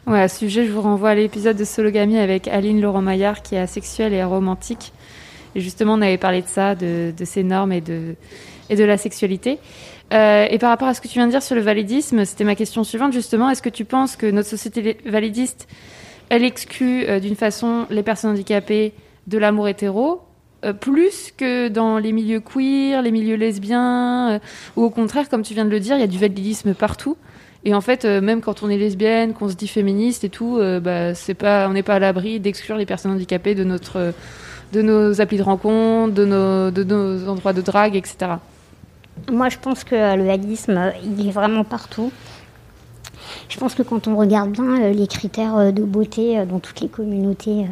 Ouais, à ce sujet, je vous renvoie à l'épisode de Sologamy avec Aline Laurent-Maillard qui est asexuelle et romantique. Et justement, on avait parlé de ça, de, de ces normes et de, et de la sexualité. Euh, et par rapport à ce que tu viens de dire sur le validisme, c'était ma question suivante justement. Est-ce que tu penses que notre société validiste, elle exclut euh, d'une façon les personnes handicapées, de l'amour hétéro, euh, plus que dans les milieux queer, les milieux lesbiens, euh, ou au contraire, comme tu viens de le dire, il y a du validisme partout. Et en fait, même quand on est lesbienne, qu'on se dit féministe et tout, bah, c'est pas, on n'est pas à l'abri d'exclure les personnes handicapées de notre, de nos applis de rencontre, de nos, de nos endroits de drague, etc. Moi, je pense que le validisme, il est vraiment partout. Je pense que quand on regarde bien euh, les critères euh, de beauté euh, dans toutes les communautés,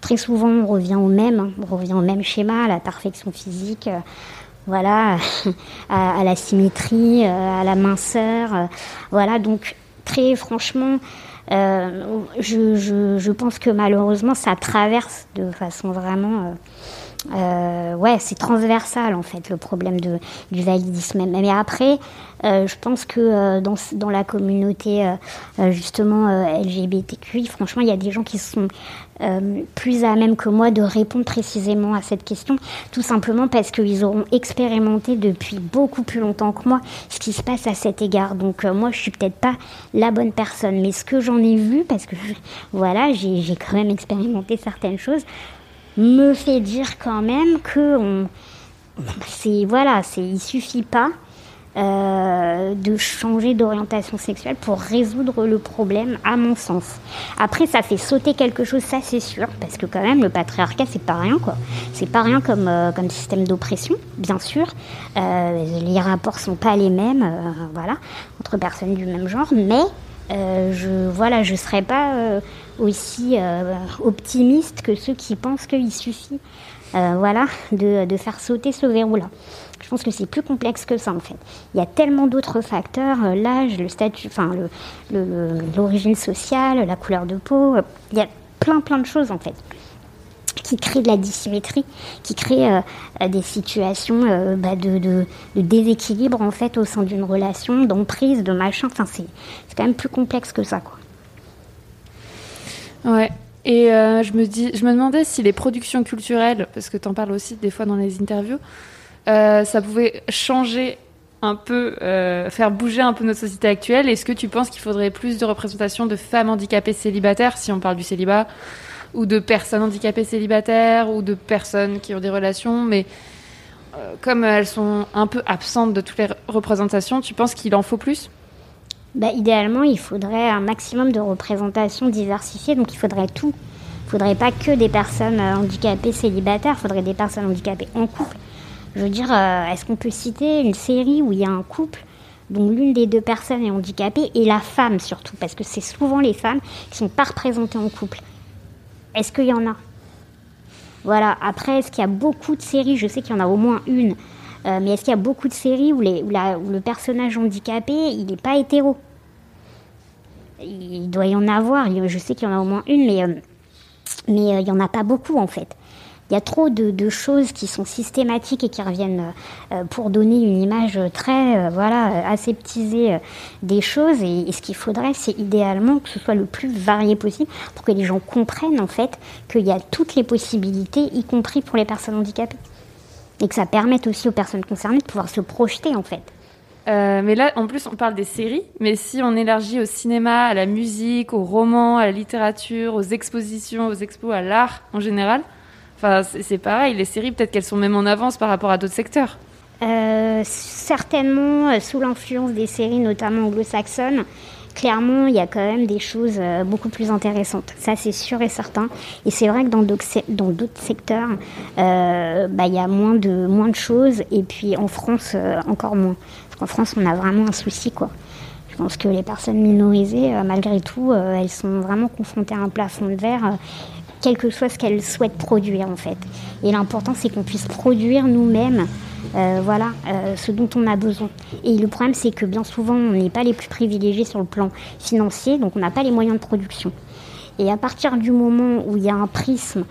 très souvent on revient au même, hein. on revient au même schéma, à la perfection physique, voilà, à, la symétrie, à la minceur, voilà. Donc très franchement, je pense que malheureusement ça traverse de façon vraiment euh, ouais, c'est transversal en fait le problème du validisme. Mais après, euh, je pense que euh, dans, dans la communauté justement LGBTQI, franchement, il y a des gens qui sont plus à même que moi de répondre précisément à cette question, tout simplement parce qu'ils auront expérimenté depuis beaucoup plus longtemps que moi ce qui se passe à cet égard. Donc moi, je suis peut-être pas la bonne personne, mais ce que j'en ai vu, parce que voilà, j'ai quand même expérimenté certaines choses me fait dire quand même que on, c'est voilà, c'est il suffit pas euh, de changer d'orientation sexuelle pour résoudre le problème, à mon sens. Après, ça fait sauter quelque chose, ça c'est sûr, parce que quand même le patriarcat c'est pas rien quoi. C'est pas rien comme euh, système d'oppression, bien sûr. Euh, les rapports sont pas les mêmes, voilà, entre personnes du même genre, mais je voilà, je serais pas aussi euh, optimiste que ceux qui pensent qu'il suffit, euh, voilà, de, de faire sauter ce verrou-là. Je pense que c'est plus complexe que ça en fait. Il y a tellement d'autres facteurs, euh, l'âge, le statut, enfin le- le- le- l'origine sociale, la couleur de peau. Il y a plein plein de choses en fait qui créent de la dissymétrie, qui créent des situations bah, de, de- déséquilibre en fait au sein d'une relation, d'emprise, de machin. Enfin, c'est quand même plus complexe que ça, quoi. Ouais. Et euh, je me dis, je me demandais si les productions culturelles, parce que tu en parles aussi des fois dans les interviews, euh, ça pouvait changer un peu, euh, faire bouger un peu notre société actuelle. Est-ce que tu penses qu'il faudrait plus de représentation de femmes handicapées célibataires, si on parle du célibat, ou de personnes handicapées célibataires, ou de personnes qui ont des relations, mais comme elles sont un peu absentes de toutes les re- représentations, tu penses qu'il en faut plus? Bah, idéalement, il faudrait un maximum de représentation diversifiée, donc il faudrait tout. Il faudrait pas que des personnes euh, handicapées célibataires, il faudrait des personnes handicapées en couple. Je veux dire, euh, est-ce qu'on peut citer une série où il y a un couple dont l'une des deux personnes est handicapée et la femme surtout, parce que c'est souvent les femmes qui sont pas représentées en couple. Est-ce qu'il y en a? Voilà. Après, est-ce qu'il y a beaucoup de séries? Je sais qu'il y en a au moins une. Euh, mais est-ce qu'il y a beaucoup de séries où, où le personnage handicapé, il n'est pas hétéro? Il doit y en avoir. Je sais qu'il y en a au moins une, mais euh, mais euh, il n'y en a pas beaucoup en fait. Il y a trop de, choses qui sont systématiques et qui reviennent euh, pour donner une image très voilà aseptisée des choses. Et, et ce qu'il faudrait, c'est idéalement que ce soit le plus varié possible pour que les gens comprennent en fait qu'il y a toutes les possibilités, y compris pour les personnes handicapées. Et que ça permette aussi aux personnes concernées de pouvoir se projeter en fait. Euh, mais là, en plus, on parle des séries. Mais si on élargit au cinéma, à la musique, au roman, à la littérature, aux expositions, aux expos, à l'art en général, c'est pareil. Les séries, peut-être qu'elles sont même en avance par rapport à d'autres secteurs. Euh, certainement, euh, sous l'influence des séries, notamment anglo-saxonnes, clairement, il y a quand même des choses beaucoup plus intéressantes. Ça, c'est sûr et certain. Et c'est vrai que dans d'autres secteurs, bah, il y a moins de, moins de choses. Et puis en France, encore moins. Qu'en France, on a vraiment un souci, quoi. Je pense que les personnes minorisées, euh, malgré tout, euh, elles sont vraiment confrontées à un plafond de verre. euh, quel que soit ce qu'elles souhaitent produire en fait. Et l'important c'est qu'on puisse produire nous-mêmes voilà, ce dont on a besoin. Et le problème c'est que bien souvent on n'est pas les plus privilégiés sur le plan financier, donc on n'a pas les moyens de production. Et à partir du moment où il y a un prisme,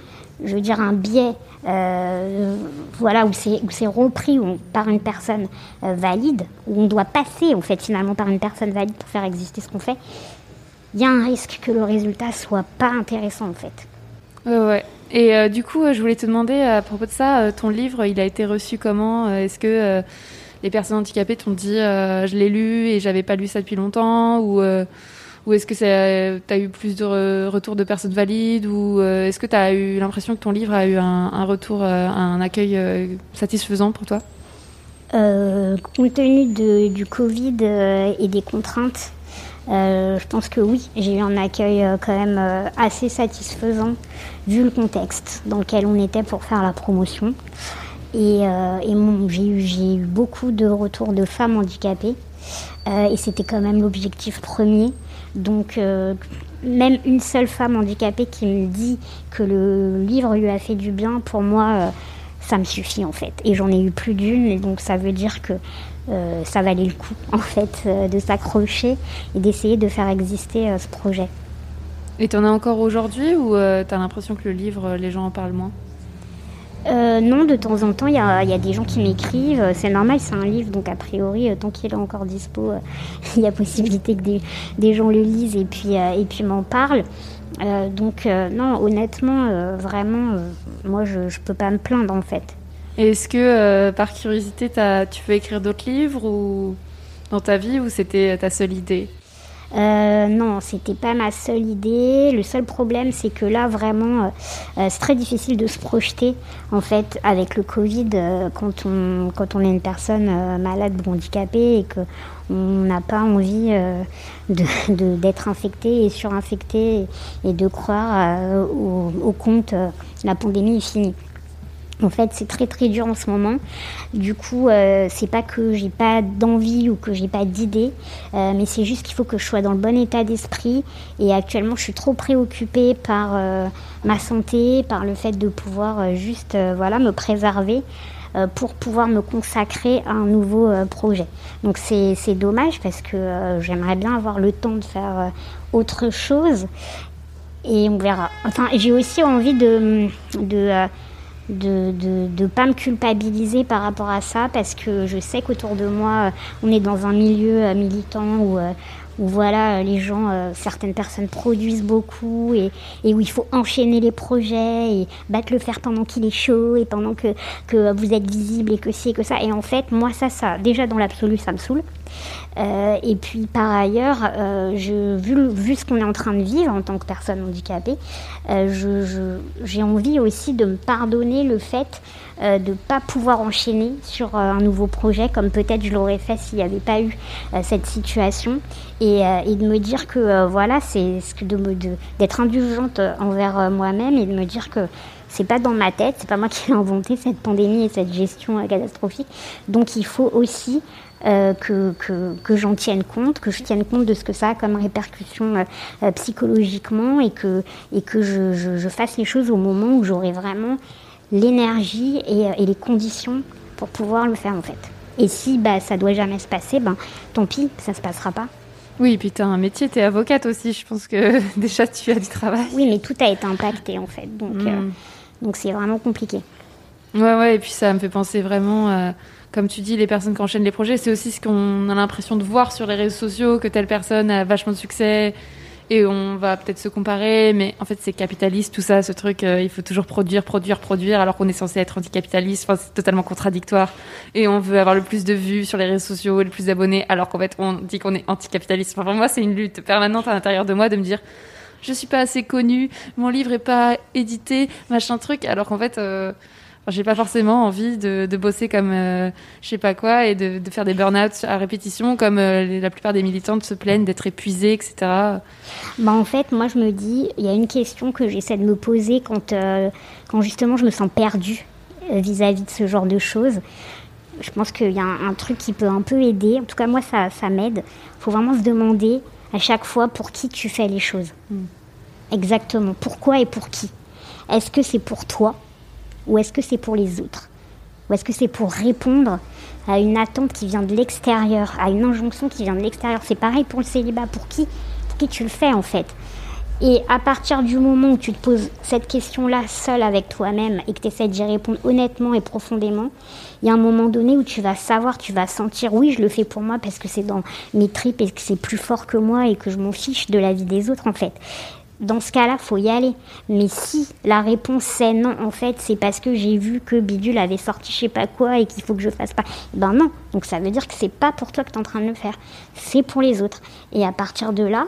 je veux dire un biais, euh, voilà, où c'est repris par une personne euh, valide, où on doit passer en fait finalement par une personne valide pour faire exister ce qu'on fait, il y a un risque que le résultat soit pas intéressant en fait. Ouais. Et euh, du coup, je voulais te demander à propos de ça, ton livre, il a été reçu comment Est-ce que les personnes handicapées t'ont dit je l'ai lu et j'avais pas lu ça depuis longtemps ou Ou est-ce que tu as eu plus de re- retours de personnes valides Ou euh, est-ce que tu as eu l'impression que ton livre a eu un, retour, euh, un accueil euh, satisfaisant pour toi? Compte tenu du Covid et des contraintes, je pense que oui, j'ai eu un accueil quand même assez satisfaisant vu le contexte dans lequel on était pour faire la promotion. Et, et mon- j'ai eu, beaucoup de retours de femmes handicapées et c'était quand même l'objectif premier. Donc euh, même une seule femme handicapée qui me dit que le livre lui a fait du bien, pour moi, euh, ça me suffit en fait. Et j'en ai eu plus d'une, donc ça veut dire que euh, ça valait le coup en fait de s'accrocher et d'essayer de faire exister ce projet. Et t'en as encore aujourd'hui ou t'as l'impression que le livre, les gens en parlent moins? Euh, non, de temps en temps, il y a, des gens qui m'écrivent. C'est normal, c'est un livre, donc a priori, euh, tant qu'il est encore dispo, euh, il y a possibilité que des, gens le lisent et puis, m'en parlent. Donc, non, honnêtement, vraiment, moi, je ne peux pas me plaindre en fait. Est-ce que, par curiosité, tu veux écrire d'autres livres ou dans ta vie ou c'était ta seule idée? Euh, non, c'était pas ma seule idée. Le seul problème, c'est que là, vraiment, euh, euh, c'est très difficile de se projeter. En fait, avec le Covid, euh, quand on est une personne malade ou handicapée et que on n'a pas envie d'être infecté et surinfecté et, de croire au, au compte la pandémie est finie. En fait, c'est très très dur en ce moment. Du coup, euh, c'est pas que j'ai pas d'envie ou que j'ai pas d'idée, euh, mais c'est juste qu'il faut que je sois dans le bon état d'esprit. Et actuellement, je suis trop préoccupée par euh, ma santé, par le fait de pouvoir euh, juste voilà me préserver pour pouvoir me consacrer à un nouveau projet. Donc c'est dommage parce que j'aimerais bien avoir le temps de faire autre chose et on verra. Enfin, j'ai aussi envie de de de, de, de pas me culpabiliser par rapport à ça parce que je sais qu'autour de moi, euh, on est dans un milieu euh, militant où, euh, où voilà, euh, les gens, euh, certaines personnes produisent beaucoup et, où il faut enchaîner les projets et battre le fer pendant qu'il est chaud et pendant que, que vous êtes visible et que ci et que ça. Et en fait, moi, ça, ça, déjà dans l'absolu, ça me saoule. Euh, et puis par ailleurs, je, vu, vu ce qu'on est en train de vivre en tant que personne handicapée, euh, j'ai envie aussi de me pardonner le fait euh, de ne pas pouvoir enchaîner sur euh, un nouveau projet comme peut-être je l'aurais fait s'il n'y avait pas eu euh, cette situation et, de me dire que voilà, c'est d'être indulgente envers moi-même et de me dire que c'est pas dans ma tête, c'est pas moi qui ai inventé cette pandémie et cette gestion catastrophique. Donc il faut aussi que, que, que j'en tienne compte, que je tienne compte de ce que ça a comme répercussion psychologiquement et que, et que je, je, je fasse les choses au moment où j'aurai vraiment l'énergie et, euh, et les conditions pour pouvoir le faire en fait. Et si bah, ça doit jamais se passer, ben tant pis, ça se passera pas. Oui, puis t'as un métier, t'es avocate aussi. Je pense que déjà tu as du travail. Oui, mais tout a été impacté en fait, donc euh, donc c'est vraiment compliqué. Ouais, ouais, et puis ça me fait penser vraiment, euh, comme tu dis, les personnes qui enchaînent les projets, c'est aussi ce qu'on a l'impression de voir sur les réseaux sociaux, que telle personne a vachement de succès, et on va peut-être se comparer, mais en fait c'est capitaliste tout ça, ce truc, euh, il faut toujours produire, produire, produire, alors qu'on est censé être anticapitaliste, enfin c'est totalement contradictoire, et on veut avoir le plus de vues sur les réseaux sociaux, et le plus d'abonnés, alors qu'en fait on dit qu'on est anticapitaliste. Enfin, pour moi c'est une lutte permanente à l'intérieur de moi de me dire je suis pas assez connue, mon livre est pas édité, machin truc, alors qu'en fait, euh, j'ai pas forcément envie de, de bosser comme euh, je sais pas quoi et de, de faire des burn-out à répétition, comme euh, la plupart des militantes se plaignent d'être épuisées, etc. Bah en fait, moi je me dis, il y a une question que j'essaie de me poser quand, euh, quand justement je me sens perdue euh, vis-à-vis de ce genre de choses. Je pense qu'il y a un, un truc qui peut un peu aider. En tout cas, moi, ça, ça m'aide. Il faut vraiment se demander à chaque fois pour qui tu fais les choses. Exactement. Pourquoi et pour qui? Est-ce que c'est pour toi? Ou est-ce que c'est pour les autres Ou est-ce que c'est pour répondre à une attente qui vient de l'extérieur, à une injonction qui vient de l'extérieur C'est pareil pour le célibat. Pour qui Pour qui tu le fais en fait Et à partir du moment où tu te poses cette question-là seule avec toi-même et que tu essaies d'y répondre honnêtement et profondément, il y a un moment donné où tu vas savoir, tu vas sentir, oui, je le fais pour moi parce que c'est dans mes tripes et que c'est plus fort que moi et que je m'en fiche de la vie des autres en fait dans ce cas-là, faut y aller. Mais si la réponse c'est non, en fait, c'est parce que j'ai vu que Bidule avait sorti je sais pas quoi et qu'il faut que je fasse pas. Ben non. Donc ça veut dire que c'est pas pour toi que tu es en train de le faire. C'est pour les autres. Et à partir de là,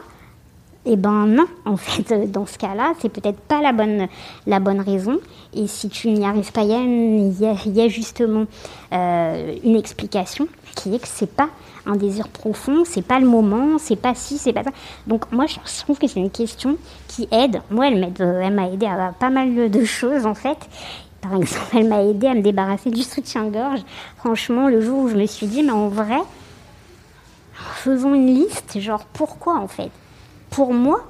Eh ben non, en fait, euh, dans ce cas-là, c'est peut-être pas la bonne, la bonne raison. Et si tu n'y arrives pas, il y y a justement euh, une explication qui est que c'est pas un désir profond, c'est pas le moment, c'est pas ci, c'est pas ça. Donc moi, je trouve que c'est une question qui aide. Moi, elle m'aide, euh, elle m'a aidé à pas mal de choses en fait. Par exemple, elle m'a aidé à me débarrasser du soutien-gorge. Franchement, le jour où je me suis dit, mais en vrai, faisons une liste, genre pourquoi en fait? Pour moi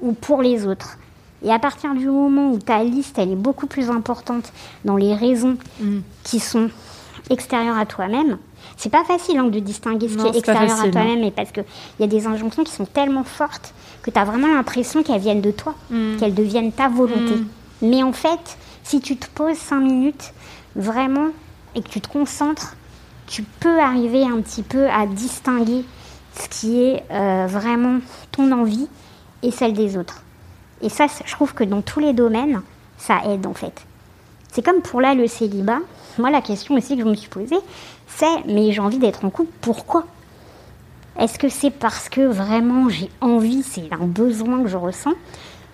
ou pour les autres? Et à partir du moment où ta liste, elle est beaucoup plus importante dans les raisons qui sont extérieures à toi-même, c'est pas facile hein, de distinguer ce Non, qui est extérieur à toi-même, et parce qu'il y a des injonctions qui sont tellement fortes que tu as vraiment l'impression qu'elles viennent de toi, qu'elles deviennent ta volonté. Mais en fait, si tu te poses cinq minutes vraiment et que tu te concentres, tu peux arriver un petit peu à distinguer ce qui est euh, vraiment ton envie et celle des autres. Et ça, je trouve que dans tous les domaines, ça aide en fait. C'est comme pour là le célibat. Moi, la question aussi que je me suis posée, c'est mais j'ai envie d'être en couple, pourquoi? Est-ce que c'est parce que vraiment j'ai envie, c'est un besoin que je ressens?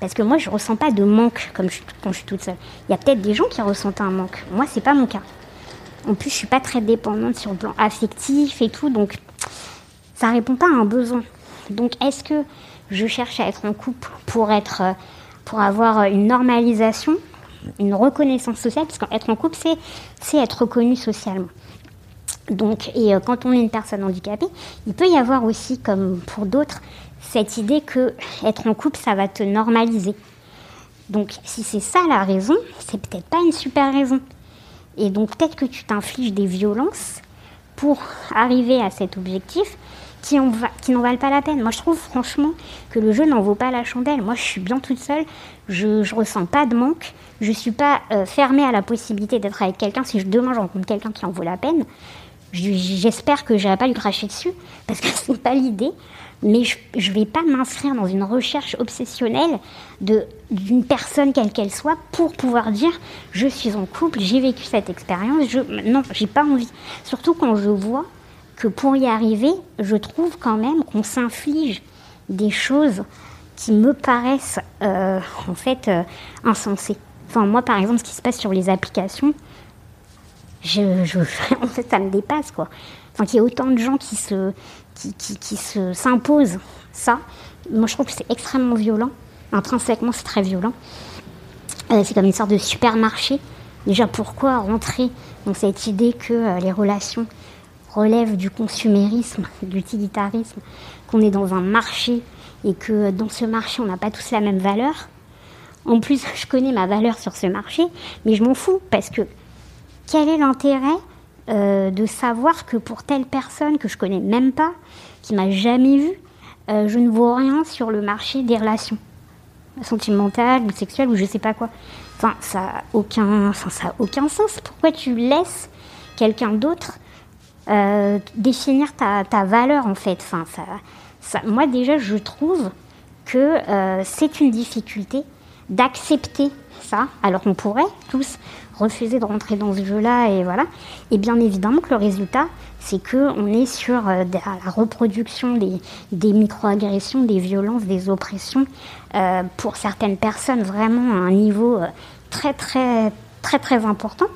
Parce que moi, je ressens pas de manque comme je- quand je suis toute seule. Il y a peut-être des gens qui ressentent un manque. Moi, c'est pas mon cas. En plus, je suis pas très dépendante sur le plan affectif et tout, donc ça répond pas à un besoin. Donc, est-ce que je cherche à être en couple pour être, euh, pour avoir euh, une normalisation, une reconnaissance sociale, parce qu'être en couple, c'est, c'est être reconnu socialement. Donc, et euh, quand on est une personne handicapée, il peut y avoir aussi, comme pour d'autres, cette idée que être en couple, ça va te normaliser. Donc, si c'est ça la raison, c'est peut-être pas une super raison. Et donc, peut-être que tu t'infliges des violences pour arriver à cet objectif qui, n'en valent pas la peine. Moi, je trouve franchement que le jeu n'en vaut pas la chandelle. Moi, je suis bien toute seule, je ressens pas de manque, je ne suis pas euh, fermée à la possibilité d'être avec quelqu'un. Si je, demain, je rencontre quelqu'un qui en vaut la peine, j'espère que je n'aurai pas lui cracher dessus, parce que ce n'est pas l'idée. Mais je ne vais pas m'inscrire dans une recherche obsessionnelle d'une personne, quelle qu'elle soit, pour pouvoir dire je suis en couple, j'ai vécu cette expérience. Je, non, j'ai pas envie. Surtout quand je vois que pour y arriver, je trouve quand même qu'on s'inflige des choses qui me paraissent euh, en fait euh, insensées. Enfin, moi, par exemple, ce qui se passe sur les applications, je, je- ça me dépasse, quoi. Enfin, qu'il y ait autant de gens qui se, qui, qui, qui se s'imposent ça, moi, je trouve que c'est extrêmement violent. Intrinsèquement, c'est très violent. Euh, c'est comme une sorte de supermarché. Déjà, pourquoi rentrer dans cette idée que euh, les relations relèvent du consumérisme, de l'utilitarisme, qu'on est dans un marché et que euh, dans ce marché, on n'a pas tous la même valeur? En plus, je connais ma valeur sur ce marché, mais je m'en fous parce que quel est l'intérêt euh, de savoir que pour telle personne que je connais même pas, qui m'a jamais vue, euh, je ne vaux rien sur le marché des relations sentimentales ou sexuelles ou je sais pas quoi. Enfin, ça a aucun, ça aucun sens. Pourquoi tu laisses quelqu'un d'autre euh, définir ta, ta valeur en fait? Enfin, ça, ça, Moi déjà, je trouve que c'est une difficulté d'accepter ça. Alors on pourrait tous refuser de rentrer dans ce jeu-là et voilà. Et bien évidemment que le résultat, c'est que on est sur euh, la reproduction des, des microagressions, des violences, des oppressions euh, pour certaines personnes vraiment à un niveau euh, très très très très important.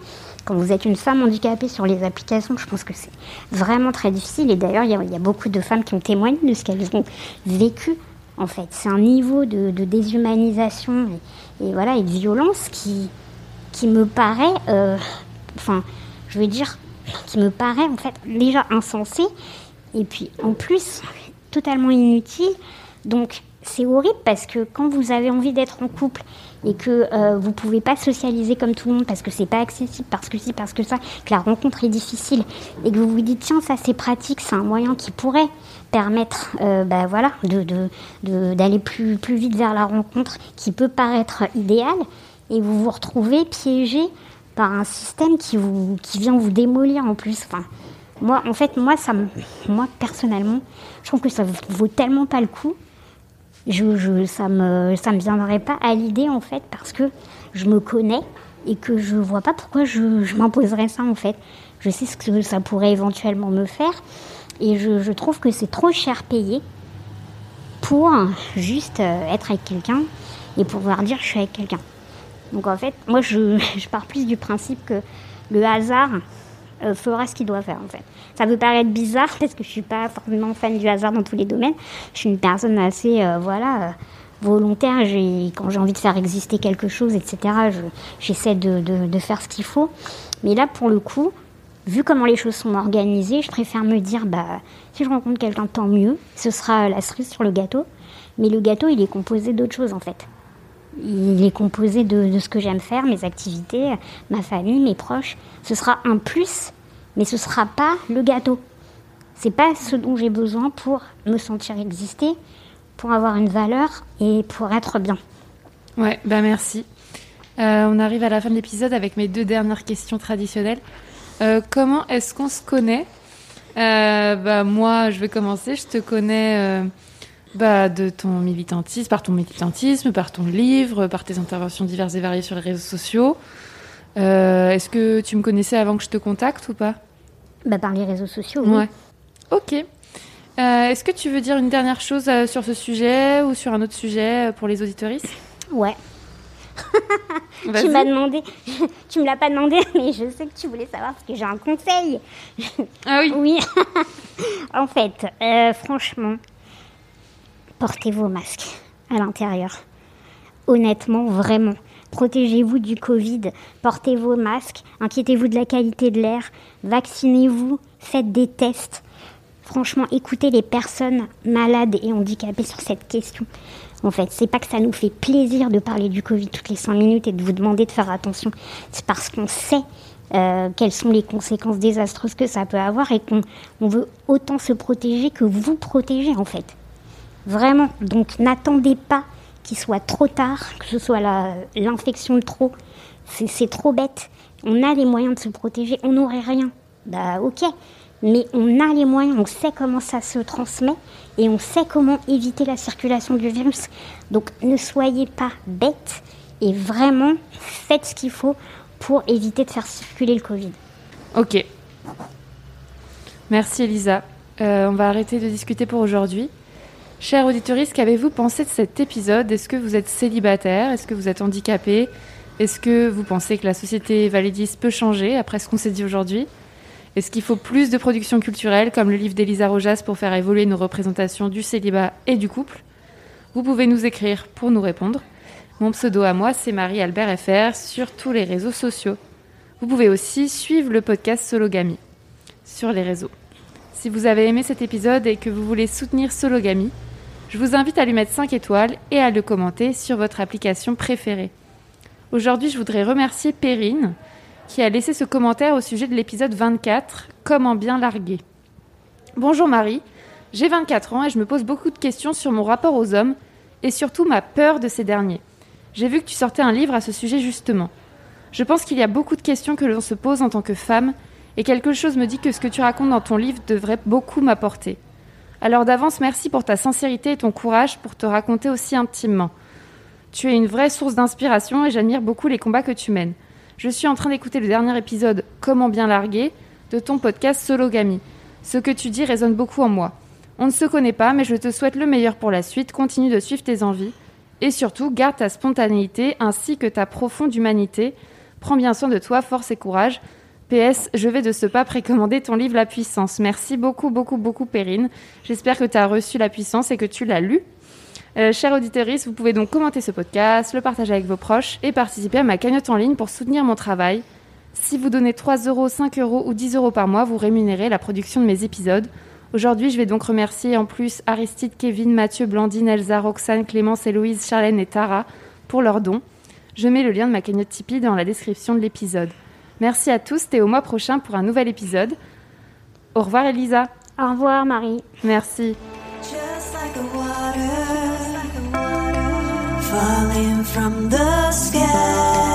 Quand vous êtes une femme handicapée sur les applications, je pense que c'est vraiment très difficile. Et d'ailleurs, il y, a- il y a beaucoup de femmes qui ont témoigné de ce qu'elles ont vécu. En fait, c'est un niveau de, de déshumanisation et, et voilà et de violence qui qui me paraît, euh, enfin, je veux dire, qui me paraît en fait déjà insensé et puis en plus totalement inutile. Donc c'est horrible parce que quand vous avez envie d'être en couple et que euh, vous pouvez pas socialiser comme tout le monde parce que c'est pas accessible, parce que si, parce que ça, que la rencontre est difficile et que vous vous dites tiens ça c'est pratique, c'est un moyen qui pourrait permettre euh, bah, voilà, de, d'aller plus, plus vite vers la rencontre qui peut paraître idéal et vous vous retrouvez piégé par un système qui, vous, qui vient vous démolir en plus. Enfin, moi, en fait, moi, ça moi, personnellement, je trouve que ça vaut tellement pas le coup. Je, je, ça me, ça me viendrait pas à l'idée, en fait, parce que je me connais et que je vois pas pourquoi je, je m'imposerais ça, en fait. Je sais ce que ça pourrait éventuellement me faire et je, trouve que c'est trop cher payé pour juste euh, être avec quelqu'un et pouvoir dire je suis avec quelqu'un. Donc en fait, moi je, je pars plus du principe que le hasard euh, fera ce qu'il doit faire en fait. Ça peut paraître bizarre parce que je suis pas forcément fan du hasard dans tous les domaines. Je suis une personne assez euh, voilà euh, volontaire. Quand j'ai envie de faire exister quelque chose, etc. je- J'essaie de, de- de faire ce qu'il faut. Mais là pour le coup, vu comment les choses sont organisées, je préfère me dire bah si je rencontre quelqu'un tant mieux. Ce sera la cerise sur le gâteau. Mais le gâteau il est composé d'autres choses en fait. Il est composé de, ce que j'aime faire, mes activités, ma famille, mes proches. Ce sera un plus, mais ce sera pas le gâteau. C'est pas ce dont j'ai besoin pour me sentir exister, pour avoir une valeur et pour être bien. Ouais, bah merci. Euh, on arrive à la fin de l'épisode avec mes deux dernières questions traditionnelles. Euh, comment est-ce qu'on se connaît? Euh, Bah moi, je vais commencer. Je te connais euh, bah, de ton militantisme, par ton militantisme, par ton livre, par tes interventions diverses et variées sur les réseaux sociaux. Euh, est-ce que tu me connaissais avant que je te contacte ou pas? Bah, par les réseaux sociaux, oui. Ouais. Ok. Euh, est-ce que tu veux dire une dernière chose euh, sur ce sujet ou sur un autre sujet pour les auditoristes Ouais. Tu m'as demandé, tu me l'as pas demandé, mais je sais que tu voulais savoir parce que j'ai un conseil. Ah oui. Oui. en fait, franchement, portez vos masques à l'intérieur. Honnêtement, vraiment. Protégez-vous du Covid, portez vos masques, inquiétez-vous de la qualité de l'air, vaccinez-vous, faites des tests. Franchement, écoutez les personnes malades et handicapées sur cette question. En fait, c'est pas que ça nous fait plaisir de parler du Covid toutes les 5 minutes et de vous demander de faire attention. C'est parce qu'on sait euh, quelles sont les conséquences désastreuses que ça peut avoir et qu'on on veut autant se protéger que vous protéger en fait. Vraiment. Donc n'attendez pas qu'il soit trop tard, que ce soit l'infection de trop. C'est trop bête. On a les moyens de se protéger. On n'aurait rien. Bah ok. Mais on a les moyens. On sait comment ça se transmet et on sait comment éviter la circulation du virus. Donc ne soyez pas bêtes et vraiment faites ce qu'il faut pour éviter de faire circuler le Covid. Ok. Merci Elisa. Euh, on va arrêter de discuter pour aujourd'hui. Chers auditeurs, qu'avez-vous pensé de cet épisode? Est-ce que vous êtes célibataire? Est-ce que vous êtes handicapé? Est-ce que vous pensez que la société validiste peut changer après ce qu'on s'est dit aujourd'hui? Est-ce qu'il faut plus de production culturelle comme le livre d'Elisa Rojas pour faire évoluer nos représentations du célibat et du couple? Vous pouvez nous écrire pour nous répondre. Mon pseudo à moi, c'est Marie-Albert FR sur tous les réseaux sociaux. Vous pouvez aussi suivre le podcast Sologamy sur les réseaux. Si vous avez aimé cet épisode et que vous voulez soutenir Sologamy, je vous invite à lui mettre 5 étoiles et à le commenter sur votre application préférée. Aujourd'hui, je voudrais remercier Perrine qui a laissé ce commentaire au sujet de l'épisode 24, Comment bien larguer. Bonjour Marie, j'ai 24 ans et je me pose beaucoup de questions sur mon rapport aux hommes et surtout ma peur de ces derniers. J'ai vu que tu sortais un livre à ce sujet justement. Je pense qu'il y a beaucoup de questions que l'on se pose en tant que femme, et quelque chose me dit que ce que tu racontes dans ton livre devrait beaucoup m'apporter. Alors d'avance, merci pour ta sincérité et ton courage pour te raconter aussi intimement. Tu es une vraie source d'inspiration et j'admire beaucoup les combats que tu mènes. Je suis en train d'écouter le dernier épisode Comment bien larguer de ton podcast Sologamy. Ce que tu dis résonne beaucoup en moi. On ne se connaît pas, mais je te souhaite le meilleur pour la suite. Continue de suivre tes envies. Et surtout, garde ta spontanéité ainsi que ta profonde humanité. Prends bien soin de toi, force et courage. PS, je vais de ce pas précommander ton livre La Puissance. Merci beaucoup, beaucoup, beaucoup, Perrine. J'espère que tu as reçu La Puissance et que tu l'as lu. Euh, chers auditeurs, vous pouvez donc commenter ce podcast, le partager avec vos proches et participer à ma cagnotte en ligne pour soutenir mon travail. Si vous donnez 3 euros, 5 euros ou 10 euros par mois, vous rémunérez la production de mes épisodes. Aujourd'hui, je vais donc remercier en plus Aristide, Kevin, Mathieu, Blandine, Elsa, Roxane, Clémence, Héloïse, Charlène et Tara pour leurs dons. Je mets le lien de ma cagnotte Tipeee dans la description de l'épisode. Merci à tous et au mois prochain pour un nouvel épisode. Au revoir Elisa. Au revoir Marie. Merci. Falling from the sky.